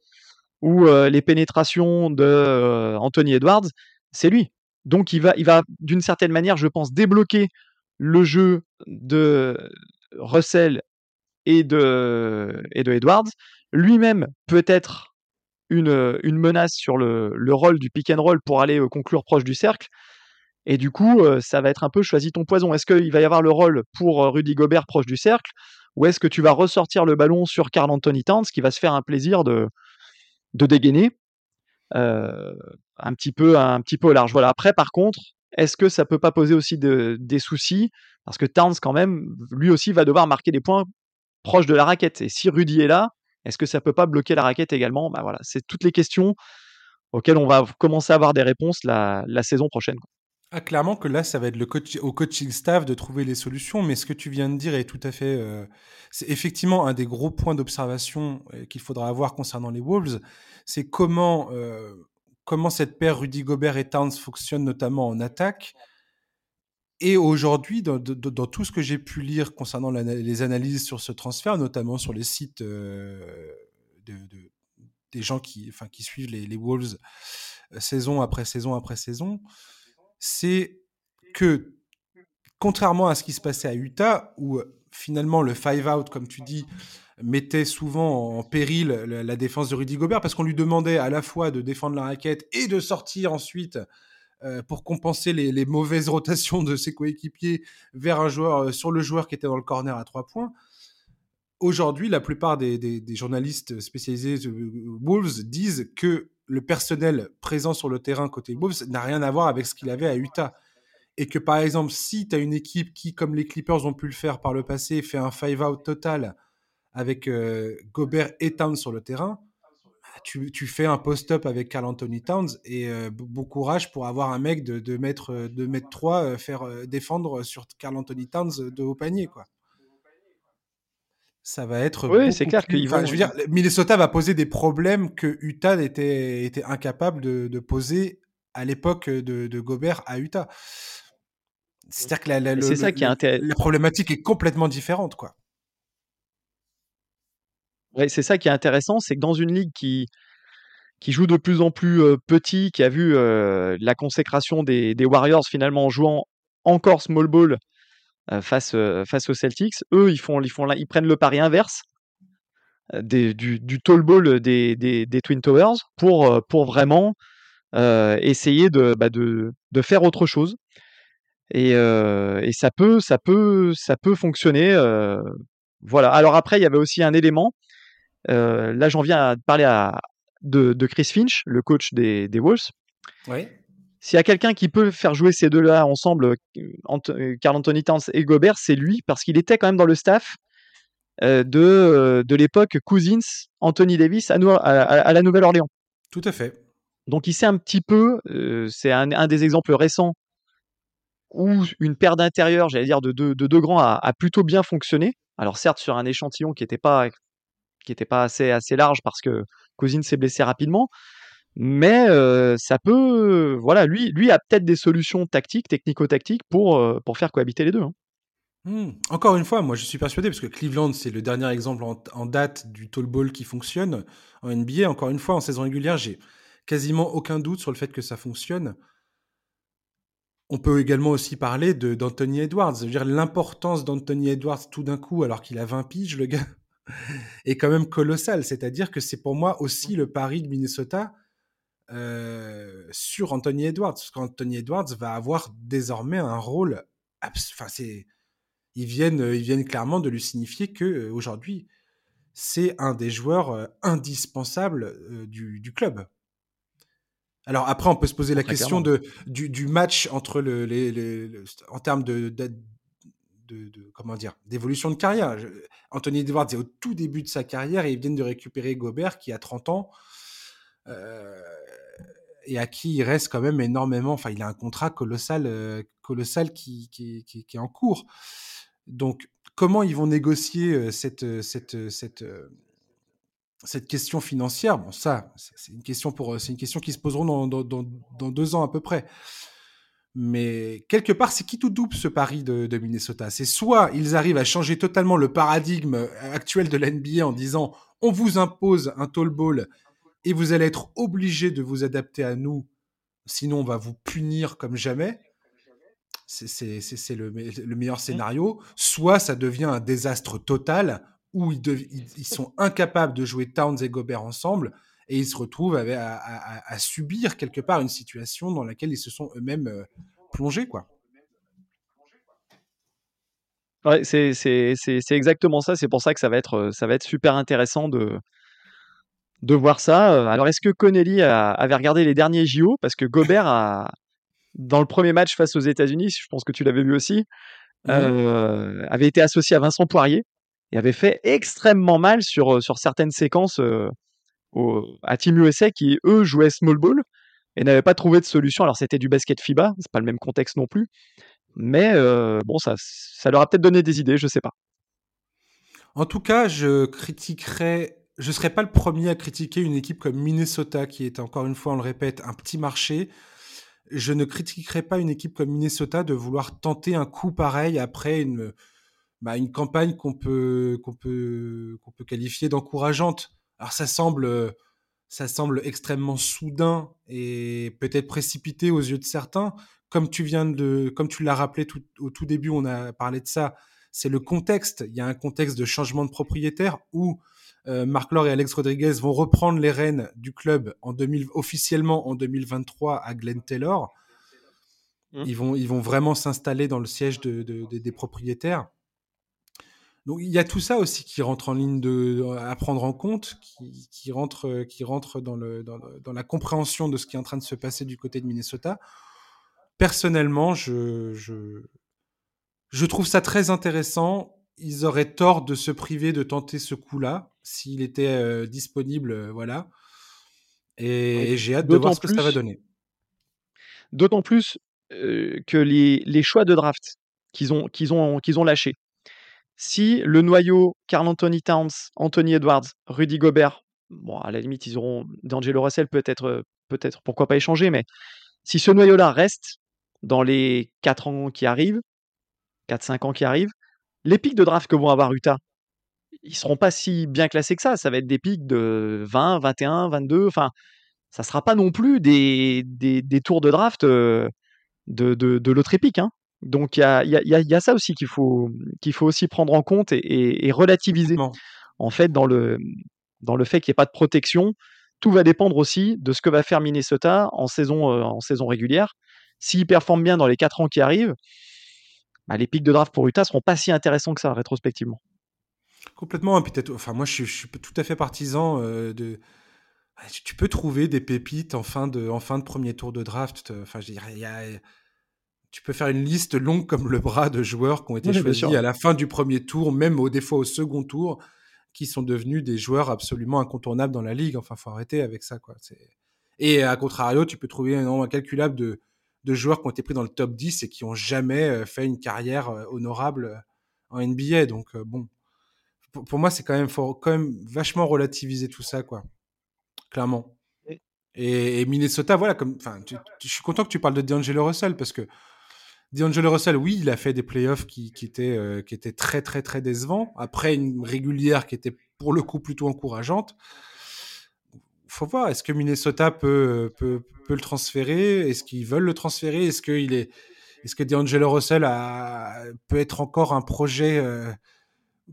ou euh, les pénétrations de Anthony Edwards, c'est lui. Donc il va, il va d'une certaine manière, je pense, débloquer le jeu de Russell et de, et de Edwards. Lui-même peut être une, une menace sur le, le rôle du pick and roll pour aller euh, conclure proche du cercle. Et du coup, euh, ça va être un peu choisi ton poison. Est-ce qu'il va y avoir le rôle pour euh, Rudy Gobert proche du cercle ou est-ce que tu vas ressortir le ballon sur Carl Anthony Towns qui va se faire un plaisir de, de dégainer un, petit peu, un petit peu large Voilà. Après, par contre, est-ce que ça peut pas poser aussi de- des soucis? Parce que Towns, quand même, lui aussi va devoir marquer des points proches de la raquette. Et si Rudy est là, est-ce que ça peut pas bloquer la raquette également? Bah voilà, C'est toutes les questions auxquelles on va commencer à avoir des réponses la, saison prochaine. Ah, clairement que là, ça va être le au coaching staff de trouver les solutions, mais ce que tu viens de dire est tout à fait. euh, c'est effectivement un des gros points d'observation euh, qu'il faudra avoir concernant les Wolves, c'est comment, euh, comment cette paire Rudy Gobert et Towns fonctionne, notamment en attaque. Et aujourd'hui, dans, tout ce que j'ai pu lire concernant les analyses sur ce transfert, notamment sur les sites euh, de, de- des gens qui, enfin, qui suivent les, les Wolves euh, saison après saison après saison, c'est que contrairement à ce qui se passait à Utah, où euh, finalement le five out, comme tu dis, mettait souvent en péril la, défense de Rudy Gobert parce qu'on lui demandait à la fois de défendre la raquette et de sortir ensuite euh, pour compenser les, mauvaises rotations de ses coéquipiers vers un joueur euh, sur le joueur qui était dans le corner à trois points. Aujourd'hui, la plupart des, journalistes spécialisés de Wolves disent que le personnel présent sur le terrain côté Wolves n'a rien à voir avec ce qu'il avait à Utah. Et que par exemple, si tu as une équipe qui, comme les Clippers ont pu le faire par le passé, fait un five-out total avec euh, Gobert et Towns sur le terrain, tu, tu fais un post-up avec Carl Anthony Towns et euh, bon courage pour avoir un mec de 2 mètres, euh, de mètres 3 euh, faire euh, défendre sur Carl Anthony Towns de haut panier. quoi. Ça va être Oui, c'est clair qu'ils enfin, vont. je veux dire, Minnesota va poser des problèmes que Utah était, était incapable de, de poser à l'époque de, de Gobert à Utah. C'est-à-dire que la, la- le- ça le- qui est la problématique est complètement différente. quoi. C'est ça qui est intéressant, c'est que dans une ligue qui, qui joue de plus en plus petit, qui a vu la consécration des, Warriors finalement en jouant encore small ball face, face aux Celtics, eux ils, font, ils, font, ils prennent le pari inverse du, du tall ball des, des, Twin Towers pour, pour vraiment essayer de, bah, de, faire autre chose. Et, et ça peut, ça peut, ça peut fonctionner. voilà. Alors après, il y avait aussi un élément. Euh, là, j'en viens à parler à, de, de Chris Finch, le coach des, des Wolves. Oui. S'il y a quelqu'un qui peut faire jouer ces deux-là ensemble, euh, Ant- euh, Karl Anthony Towns et Gobert, c'est lui, parce qu'il était quand même dans le staff euh, de, euh, de l'époque Cousins, Anthony Davis à, Nou- à- à- à la Nouvelle-Orléans. Tout à fait. Donc il sait un petit peu, euh, c'est un, un des exemples récents où une paire d'intérieurs, j'allais dire de deux, de deux grands, a, a plutôt bien fonctionné. Alors certes sur un échantillon qui n'était pas, qui était pas assez, assez large parce que Cousins s'est blessé rapidement, mais ça peut, voilà, lui, lui a peut-être des solutions tactiques, technico-tactiques pour, pour faire cohabiter les deux. hein. Hmm. Encore une fois, moi je suis persuadé, parce que Cleveland, c'est le dernier exemple en, date du tall ball qui fonctionne en NBA. Encore une fois, en saison régulière, j'ai quasiment aucun doute sur le fait que ça fonctionne. On peut également aussi parler d'Anthony Edwards. Je veux dire, l'importance d'Anthony Edwards tout d'un coup, alors qu'il a 20 piges, le gars, est quand même colossale. C'est-à-dire que c'est pour moi aussi le pari de Minnesota euh, sur Anthony Edwards. Parce qu'Anthony Edwards va avoir désormais un rôle. Enfin, c'est. Ils viennent, ils viennent clairement de lui signifier que euh, aujourd'hui, c'est un des joueurs euh, indispensables euh, du, du club. Alors après, on peut se poser la question de, du, match entre le, les, en termes de, de, comment dire d'évolution de carrière. Anthony Edwards est au tout début de sa carrière et ils viennent de récupérer Gobert qui a 30 ans. Euh, et à qui il reste quand même énormément. Enfin, il a un contrat colossal, euh, colossal qui, qui, qui, est en cours. Donc, comment ils vont négocier euh, cette, cette, cette, cette question financière? Bon, ça, c'est une question pour, c'est une question qui se poseront dans, dans, dans, deux ans à peu près. Mais quelque part, c'est qui tout double ce pari de, de Minnesota? C'est soit ils arrivent à changer totalement le paradigme actuel de l'NBA en disant on vous impose un tall ball et vous allez être obligé de vous adapter à nous, sinon on va vous punir comme jamais. C'est le, le, meilleur mmh. scénario. Soit ça devient un désastre total où ils, ils, sont incapables de jouer Towns et Gobert ensemble et ils se retrouvent à, à, à, subir quelque part une situation dans laquelle ils se sont eux-mêmes euh, plongés. Quoi. Ouais, c'est exactement ça. C'est pour ça que ça va être, ça va être super intéressant de, de voir ça. Euh, alors, est-ce que Connelly avait regardé les derniers JO Parce que Gobert, a, dans le premier match face aux États-Unis, je pense que tu l'avais vu aussi, mmh euh, avait été associé à Vincent Poirier et avait fait extrêmement mal sur, euh, sur certaines séquences à Team USA qui, eux, jouaient small ball et n'avaient pas trouvé de solution. Alors, c'était du basket FIBA, c'est pas le même contexte non plus. Mais bon, ça, ça leur a peut-être donné des idées, je sais pas. En tout cas, je critiquerais je ne serais pas le premier à critiquer une équipe comme Minnesota, qui est encore une fois, on le répète, un petit marché. Je ne critiquerais pas une équipe comme Minnesota de vouloir tenter un coup pareil après une, bah, une campagne qu'on peut, peut, qu'on peut qualifier d'encourageante. Alors ça semble, ça semble extrêmement soudain et peut-être précipité aux yeux de certains. Comme tu viens de, comme tu l'as rappelé tout, au tout début, on a parlé de ça. C'est le contexte. Il y a un contexte de changement de propriétaire où euh, Marc Laure et Alex Rodriguez vont reprendre les rênes du club en 2000, officiellement en 2023 à Glen Taylor. Mmh. Ils, vont, ils vont vraiment s'installer dans le siège de, des propriétaires. Donc il y a tout ça aussi qui rentre en ligne de, à prendre en compte, qui, qui rentre, qui rentre dans, le, dans, dans, la compréhension de ce qui est en train de se passer du côté de Minnesota. Personnellement, je, je, je trouve ça très intéressant ils auraient tort de se priver de tenter ce coup-là s'il était euh, disponible, euh, voilà. Et, j'ai hâte de voir ce que ça va donner. D'autant plus euh, que les, les, choix de draft qu'ils ont, qu'ils ont, qu'ils ont lâchés. Si le noyau Carl Anthony Towns, Anthony Edwards, Rudy Gobert, bon, à la limite, ils auront D'Angelo Russell, peut-être, peut-être, pourquoi pas échanger, mais si ce noyau-là reste dans les 4 ans qui arrivent, 4-5 ans qui arrivent, les pics de draft que vont avoir Utah, ils seront pas si bien classés que ça. Ça va être des pics de 20, 21, 22. Enfin, ça sera pas non plus des, tours de draft de, de, de l'autre épique. Hein. Donc il y a, y, a, y a, ça aussi qu'il faut, qu'il faut aussi prendre en compte et, et, relativiser. En fait, dans le, dans le fait qu'il n'y ait pas de protection, tout va dépendre aussi de ce que va faire Minnesota en saison, en saison régulière. S'ils performent bien dans les 4 ans qui arrivent, bah, les pics de draft pour Utah seront pas si intéressants que ça rétrospectivement. Complètement. Enfin, moi, je suis, tout à fait partisan euh, de. Tu peux trouver des pépites en fin de, en fin de premier tour de draft. Enfin, je dirais, tu peux faire une liste longue comme le bras de joueurs qui ont été choisis à la fin du premier tour, même au défaut au second tour, qui sont devenus des joueurs absolument incontournables dans la ligue. Enfin, faut arrêter avec ça, quoi. Et à contrario, tu peux trouver un nombre incalculable de, de joueurs qui ont été pris dans le top 10 et qui ont jamais euh, fait une carrière euh, honorable euh, en NBA. Donc bon, pour, moi, c'est quand même faut quand même vachement relativiser tout ça, quoi. Clairement. Et, Minnesota, voilà, comme, enfin, je suis content que tu parles de D'Angelo Russell parce que D'Angelo Russell, oui, il a fait des playoffs qui, qui, étaient, qui étaient très, très, très décevants. Après une régulière qui était pour le coup plutôt encourageante. Faut voir, est-ce que Minnesota peut, peut, peut le transférer? Est-ce qu'ils veulent le transférer? Est-ce qu'il est, est-ce que D'Angelo Russell a, peut être encore un projet euh,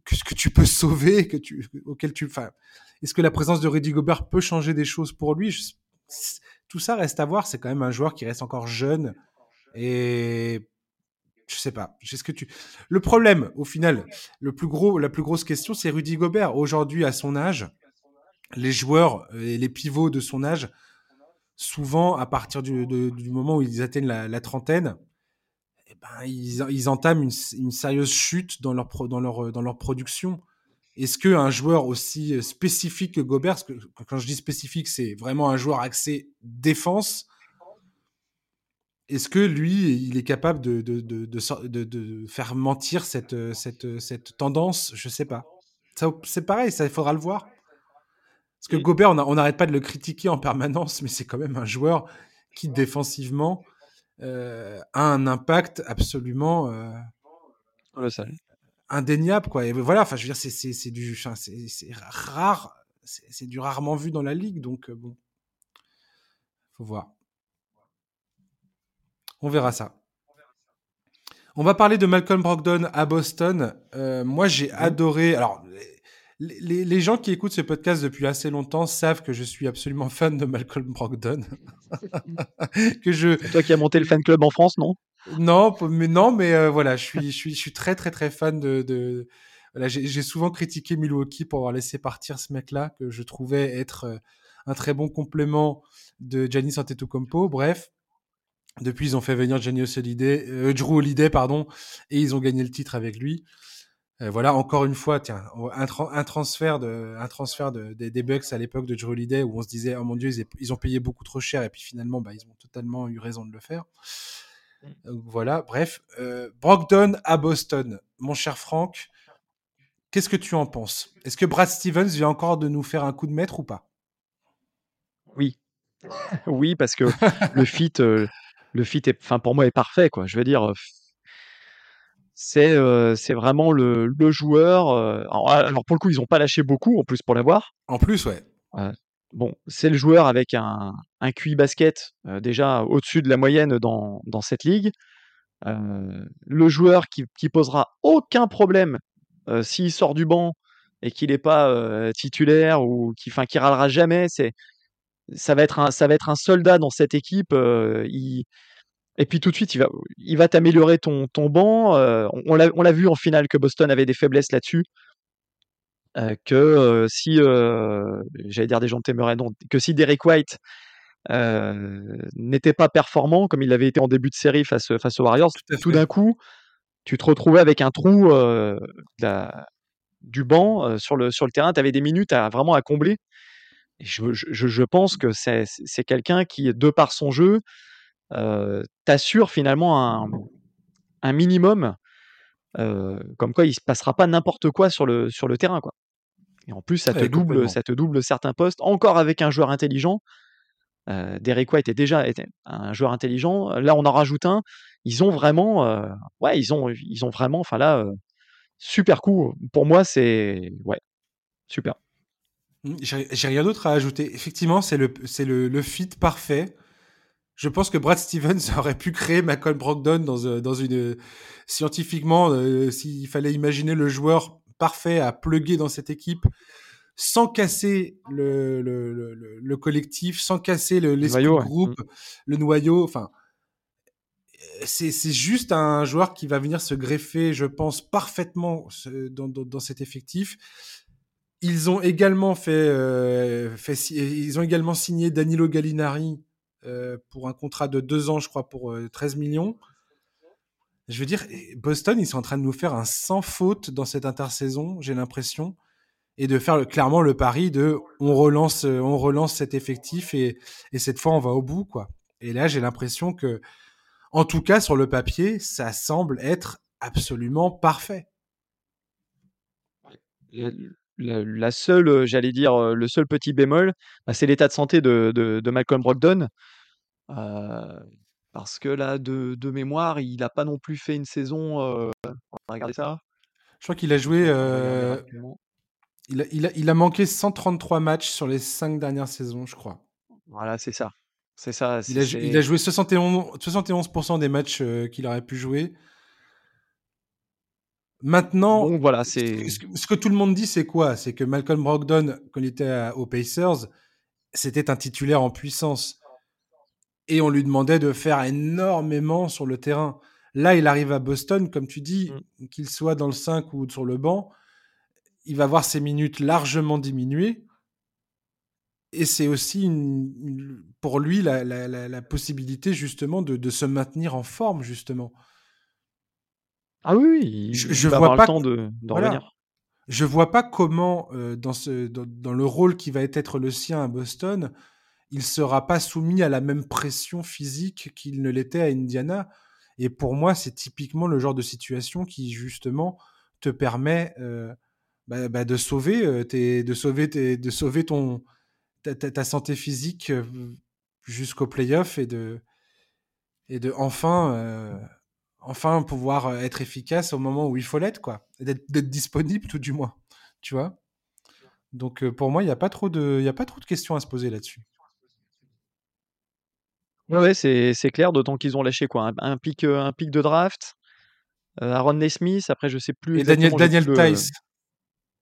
que, que tu peux sauver, que tu, auquel tu, est-ce que la présence de Rudy Gobert peut changer des choses pour lui? Tout ça reste à voir. C'est quand même un joueur qui reste encore jeune et je sais pas. ce que tu. Le problème, au final, le plus gros, la plus grosse question, c'est Rudy Gobert. Aujourd'hui, à son âge, les joueurs et les pivots de son âge souvent, à partir du, moment où ils atteignent la, trentaine, eh ben, ils, entament une, sérieuse chute dans leur, dans leur, dans leur production. Est-ce qu'un joueur aussi spécifique que Gobert, parce que quand je dis spécifique, c'est vraiment un joueur axé défense, est-ce que lui, il est capable de, de, de, de, faire mentir cette, cette, cette tendance? Je sais pas. C'est pareil, ça, il faudra le voir. Parce que Et- Gobert, on n'arrête pas de le critiquer en permanence, mais c'est quand même un joueur qui, défensivement, euh, a un impact absolument euh, indéniable. Quoi. Et voilà, enfin, je veux dire, c'est- du, c'est rare, c'est du rarement vu dans la ligue, donc euh, bon, faut voir. On verra ça. On va parler de Malcolm Brogdon à Boston. Euh, moi, j'ai adoré. Alors, les, les- les gens qui écoutent ce podcast depuis assez longtemps savent que je suis absolument fan de Malcolm Brogdon. que je, C'est toi qui as monté le fan club en France, non? Non, mais non, mais euh, voilà, je suis, je suis, je suis très, très, très fan de. de... Voilà, j'ai j'ai souvent critiqué Milwaukee pour avoir laissé partir ce mec-là, que je trouvais être euh, un très bon complément de Giannis Antetokounmpo. Bref, depuis ils ont fait venir Giannis Holiday, euh, Drew Holiday, pardon, et ils ont gagné le titre avec lui. Euh, voilà, encore une fois, tiens, un, tra- un transfert de, un transfert de, des, des Bucks à l'époque de Drew Holiday où on se disait, oh mon dieu, ils, ont payé beaucoup trop cher et puis finalement, bah, ils ont totalement eu raison de le faire. Donc voilà, bref. Euh, Brogdon à Boston. Mon cher Franck, qu'est-ce que tu en penses? Est-ce que Brad Stevens vient encore de nous faire un coup de maître ou pas? Oui. oui, parce que le fit, euh, le fit est, enfin, pour moi, est parfait, quoi. Je veux dire, c'est euh, c'est vraiment le, le joueur. euh, alors, alors, pour le coup, ils n'ont pas lâché beaucoup, en plus, pour l'avoir. En plus, ouais. Euh, bon, c'est le joueur avec un, un QI basket euh, déjà au-dessus de la moyenne dans, dans cette ligue. Euh, le joueur qui, qui posera aucun problème euh, s'il sort du banc et qu'il n'est pas euh, titulaire ou qui, enfin, qui râlera jamais. C'est, ça va être un, ça va être un soldat dans cette équipe. euh, il- et puis tout de suite, il va, il va t'améliorer ton, ton banc. euh, on, l'a, vu en finale que Boston avait des faiblesses là-dessus. euh, que euh, si, euh, j'allais dire des gens t'aimeraient, non, que si Derek White n'était pas performant comme il l'avait été en début de série face, face aux Warriors, Tout d'un coup, tu te retrouvais avec un trou la- du banc sur, le, sur le terrain. Tu avais des minutes à, vraiment à combler. Et je, je, pense que c'est c'est quelqu'un qui, de par son jeu, t'assure finalement un, un minimum, comme quoi il se passera pas n'importe quoi sur le, sur le terrain. Quoi. Et en plus, ça te, Ouais, double, ça te double certains postes, encore avec un joueur intelligent. Euh, Derek White est déjà était un joueur intelligent. Là, on en rajoute un. Ils ont vraiment, euh, ouais, ils ont, ils ont vraiment, enfin là, euh, super coup. Pour moi, c'est, ouais, super. Mm, J'ai j'ai rien d'autre à ajouter. Effectivement, c'est le, c'est le, le fit parfait. Je pense que Brad Stevens aurait pu créer Malcolm Brogdon dans, euh, dans une scientifiquement, euh, s'il fallait imaginer le joueur parfait à plugger dans cette équipe, sans casser le, le, le, le- le collectif, sans casser le- l'esprit ouais. groupe, le noyau. Enfin, c'est c'est juste un joueur qui va venir se greffer, je pense, parfaitement dans, dans, dans cet effectif. Ils ont également fait, euh, fait ils ont également signé Danilo Gallinari euh, pour un contrat de deux ans, je crois, pour euh, 13 millions. Je veux dire, Boston, ils sont en train de nous faire un sans faute dans cette intersaison, j'ai l'impression, et de faire clairement le pari de on relance, euh, on relance cet effectif et, et cette fois on va au bout, quoi. Et là, j'ai l'impression que, en tout cas sur le papier, ça semble être absolument parfait. La, seule, euh, j'allais dire, euh, le seul petit bémol, bah, c'est l'état de santé de, de, de Malcolm Brogdon. Euh, parce que là, de, de mémoire, il n'a pas non plus fait une saison. Euh, on va regarder ça. Je crois qu'il a joué, euh, il, a, il, a, il a manqué 133 matchs sur les cinq dernières saisons, je crois. Voilà, c'est ça. C'est ça. Il a, c'est- il a joué 71, 71% des matchs qu'il aurait pu jouer. Maintenant, Donc voilà, ce c'est. que, ce que- ce que tout le monde dit, c'est quoi? C'est que Malcolm Brogdon, quand il était à- aux Pacers, c'était un titulaire en puissance. Et on lui demandait de faire énormément sur le terrain. Là, il arrive à Boston, comme tu dis, qu'il soit dans le 5 ou sur le banc, il va voir ses minutes largement diminuer. et c'est aussi une, pour lui la, la, la, possibilité justement de, de, se maintenir en forme justement. Ah oui, il, je, je va vois avoir pas le temps de, de voilà. revenir. Je vois pas comment euh, dans, ce, dans, dans, le rôle qui va être le sien à Boston, il sera pas soumis à la même pression physique qu'il ne l'était à Indiana. Et pour moi, c'est typiquement le genre de situation qui justement te permet euh, bah, bah, de sauver, euh, tes, de sauver, tes, de sauver ton ta, ta, ta santé physique jusqu'au playoff et de et de enfin euh, enfin pouvoir être efficace au moment où il faut l'être quoi, d'être disponible tout du moins, tu vois? Donc pour moi, il n'y a pas trop de y a pas trop de questions à se poser là-dessus. Ouais, c'est clair, d'autant qu'ils ont lâché quoi, un, un, pic, un pic de draft, euh, Aaron Nesmith, après je sais plus. Et Daniel, Daniel Tice.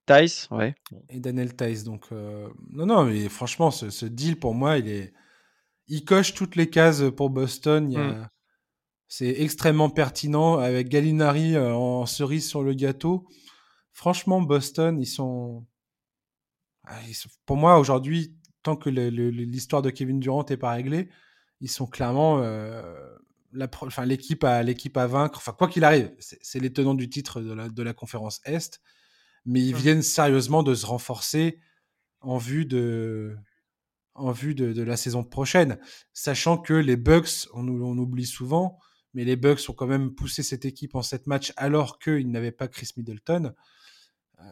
Tice, ouais. Et Daniel Tice, donc euh... non, non, mais franchement, ce, ce, deal pour moi, il est, il coche toutes les cases pour Boston. Il y a... mm. C'est extrêmement pertinent avec Gallinari euh, en cerise sur le gâteau. Franchement, Boston, ils sont, ah, ils sont... pour moi aujourd'hui, tant que l'histoire de Kevin Durant n'est pas réglée, ils sont clairement euh, l'équipe à l'équipe à vaincre. Enfin, quoi qu'il arrive, c'est les tenants du titre de la, de la conférence Est, mais ils viennent sérieusement de se renforcer en vue de en vue de, de la saison prochaine, sachant que les Bucks, on, on, oublie souvent, mais les Bucks ont quand même poussé cette équipe en sept matchs alors qu'ils n'avaient pas Chris Middleton. Euh,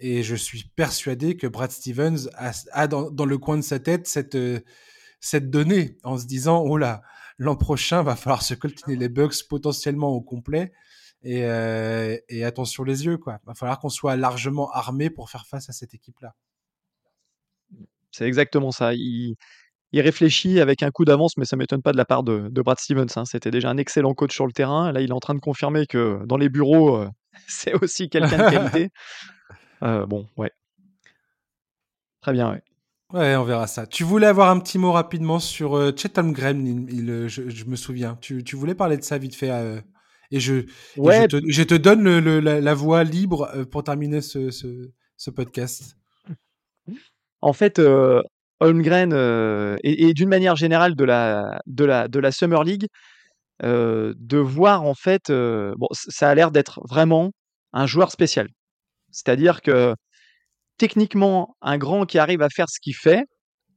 et je suis persuadé que Brad Stevens a, dans, le coin de sa tête cette cette donnée en se disant oh là l'an prochain va falloir se coltiner les bugs potentiellement au complet. Et, euh, et attention les yeux quoi. Va falloir qu'on soit largement armé pour faire face à cette équipe là c'est exactement ça il, réfléchit avec un coup d'avance mais ça m'étonne pas de la part de, de Brad Stevens hein. c'était déjà un excellent coach sur le terrain là il est en train de confirmer que dans les bureaux euh, c'est aussi quelqu'un de qualité euh, bon ouais très bien ouais Ouais, on verra ça. Tu voulais avoir un petit mot rapidement sur euh, Chatham Graham, il, il, euh, je, je, me souviens. Tu, tu, voulais parler de ça vite fait. Et je, ouais. et je, te, je, te, donne le, le, la, la, voix libre pour terminer ce, ce, ce, podcast. En fait, euh, Holmgren, euh, et, d'une manière générale de la, de la, de la Summer League, de voir en fait, bon, ça a l'air d'être vraiment un joueur spécial. C'est-à-dire que techniquement un grand qui arrive à faire ce qu'il fait.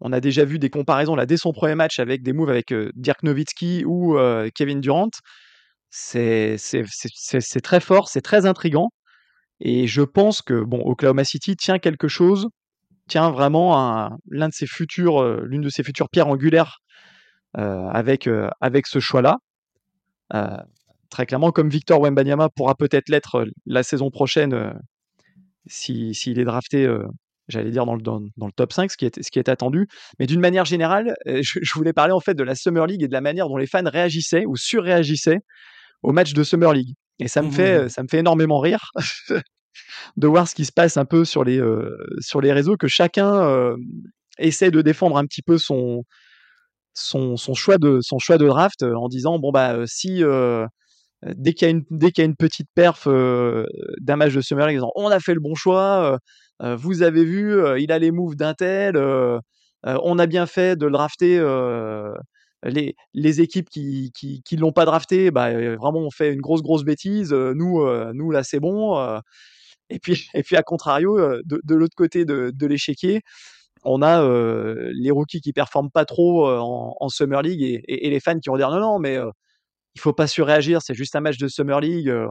On a déjà vu des comparaisons là dès son premier match avec des moves avec euh, Dirk Nowitzki ou euh, Kevin Durant. C'est très fort, c'est très intrigant. Et je pense que bon, Oklahoma City tient quelque chose, tient vraiment l'un de ses futurs, l'une de ses futures pierres angulaires avec avec ce choix-là. très clairement, comme Victor Wembanyama pourra peut-être l'être la saison prochaine s'il si, est drafté, j'allais dire, dans le, dans, dans, le top 5, ce qui est, ce qui est attendu. Mais d'une manière générale, je, je, voulais parler en fait de la Summer League et de la manière dont les fans réagissaient ou surréagissaient au match de Summer League. Et ça me, mmh. fait, ça me fait énormément rire de voir ce qui se passe un peu sur les, sur les réseaux, que chacun essaie de défendre un petit peu son, son, choix, de, son choix de draft en disant bon, bah, si dès qu'il y qu'il y a une petite perf d'un match de Summer League, on a fait le bon choix, vous avez vu, il a les moves d'un tel, on a bien fait de le drafter. les, les équipes qui qui l'ont pas drafté, bah vraiment on fait une grosse grosse bêtise. nous nous là c'est bon. Et puis et puis à contrario de, de l'autre côté de, de l'échiquier, on a euh, les rookies qui performent pas trop euh, en, en, Summer League et, et, et, les fans qui vont dire non non mais euh, il faut pas surréagir, c'est juste un match de Summer League. Euh,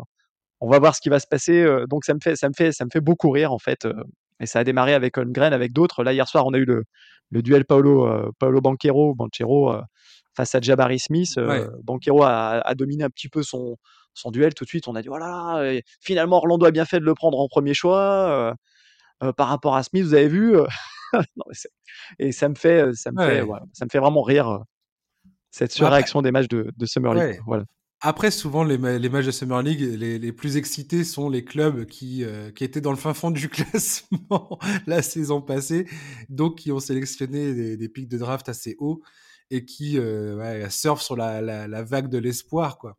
on va voir ce qui va se passer. Euh, donc ça me fait, ça me fait, ça me fait beaucoup rire en fait. Euh, et ça a démarré avec Holmgren, avec d'autres. Là hier soir, on a eu le, le duel Paolo, Paolo Banquero, Banchero face à Jabari Smith. Ouais. Banquero a, a, dominé un petit peu son, son duel tout de suite. On a dit voilà, oh finalement Orlando a bien fait de le prendre en premier choix. Euh, par rapport à Smith, vous avez vu non, Et ça me fait, ça me ouais. fait, voilà, ça me fait vraiment rire cette surréaction Après, des matchs de, de Summer League. Ouais. Voilà. Après, souvent, les, les, matchs de Summer League, les, les, plus excités sont les clubs qui, euh, qui étaient dans le fin fond du classement la saison passée, donc qui ont sélectionné des, des pics de draft assez hauts et qui euh, ouais, surfent sur la, la, la vague de l'espoir. quoi.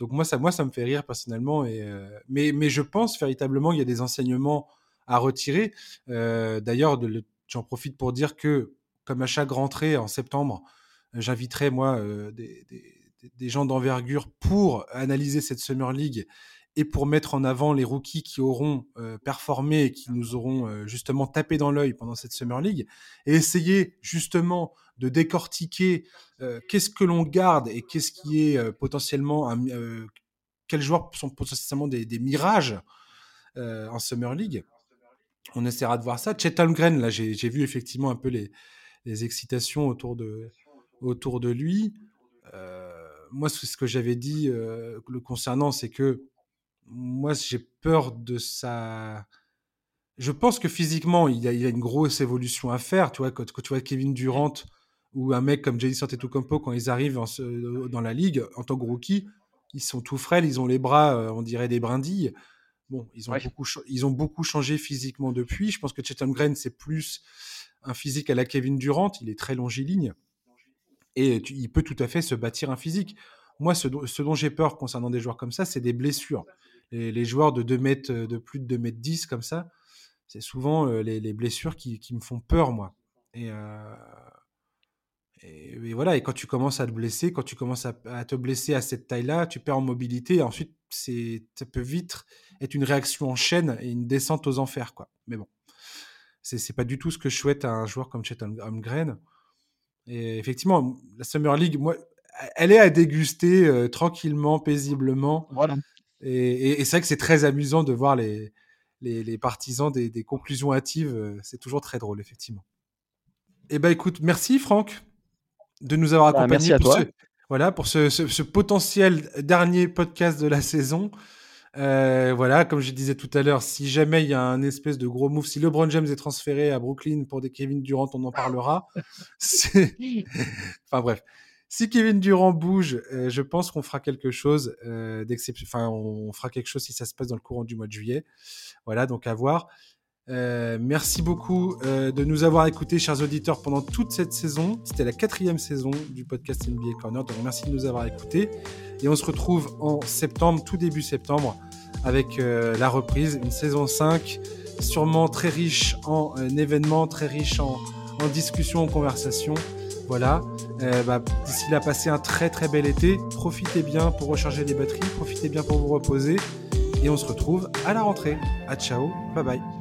Donc moi ça, me fait rire personnellement. Euh, mais, je pense véritablement qu'il y a des enseignements à retirer. Euh, D'ailleurs, j'en profite pour dire que, comme à chaque rentrée en septembre, j'inviterai moi des, gens d'envergure pour analyser cette Summer League et pour mettre en avant les rookies qui auront performé et qui nous auront justement tapé dans l'œil pendant cette Summer League et essayer justement de décortiquer qu'est-ce que l'on garde et qu'est-ce qui est potentiellement un, quels joueurs sont potentiellement des, des mirages en Summer League. On essaiera de voir ça. Chet Holmgren, là, j'ai vu effectivement un peu les, les, excitations autour de, autour de lui. moi, ce que j'avais dit le concernant, c'est que moi, j'ai peur de sa. Je pense que physiquement, il y a, une grosse évolution à faire. Tu vois, quand, tu vois Kevin Durant ou un mec comme Jason Antetokounmpo, quand ils arrivent dans la ligue en tant que rookie, ils sont tout frêles, ils ont les bras, euh, on dirait des brindilles. Bon, ils ont, beaucoup, ils ont beaucoup changé physiquement depuis. Je pense que Chetan Green, c'est plus un physique à la Kevin Durant. Il est très longiligne. Et il peut tout à fait se bâtir un physique. Moi, ce, dont j'ai peur concernant des joueurs comme ça, c'est des blessures. Les, joueurs de 2 mètres, de plus de 2 mètres 10 comme ça, c'est souvent euh, les, blessures qui, me font peur, moi. Et, euh, et, voilà, et quand tu commences à te blesser, quand tu commences à, te blesser à cette taille-là, tu perds en mobilité. Et ensuite, ça peut vite être une réaction en chaîne et une descente aux enfers. Quoi. Mais bon, c'est pas du tout ce que je souhaite à un joueur comme Chet Holmgren. Et effectivement, la Summer League, moi, elle est à déguster euh, tranquillement, paisiblement. Voilà. Et, c'est vrai que c'est très amusant de voir les, les, partisans des, des, conclusions hâtives. Euh, c'est toujours très drôle, effectivement. Eh ben écoute, merci Franck de nous avoir bah, accompagnés pour, Ce, voilà, pour ce, potentiel dernier podcast de la saison. Euh, voilà, comme je disais tout à l'heure, si jamais il y a un espèce de gros move, si LeBron James est transféré à Brooklyn pour des Kevin Durant, on en parlera. enfin bref, si Kevin Durant bouge, euh, je pense qu'on fera quelque chose euh, d'exceptionnel. Enfin, on fera quelque chose si ça se passe dans le courant du mois de juillet. Voilà, donc à voir. Euh, merci beaucoup euh, de nous avoir écoutés, chers auditeurs, pendant toute cette saison. C'était la quatrième saison du podcast NBA Corner. Donc merci de nous avoir écoutés. Et on se retrouve en septembre, tout début septembre, avec euh, la reprise, une saison 5, sûrement très riche en événements, très riche en, en discussions, en conversations. Voilà. Bah, d'ici là, passez un très très bel été. Profitez bien pour recharger les batteries. Profitez bien pour vous reposer. Et on se retrouve à la rentrée. À ciao. Bye bye.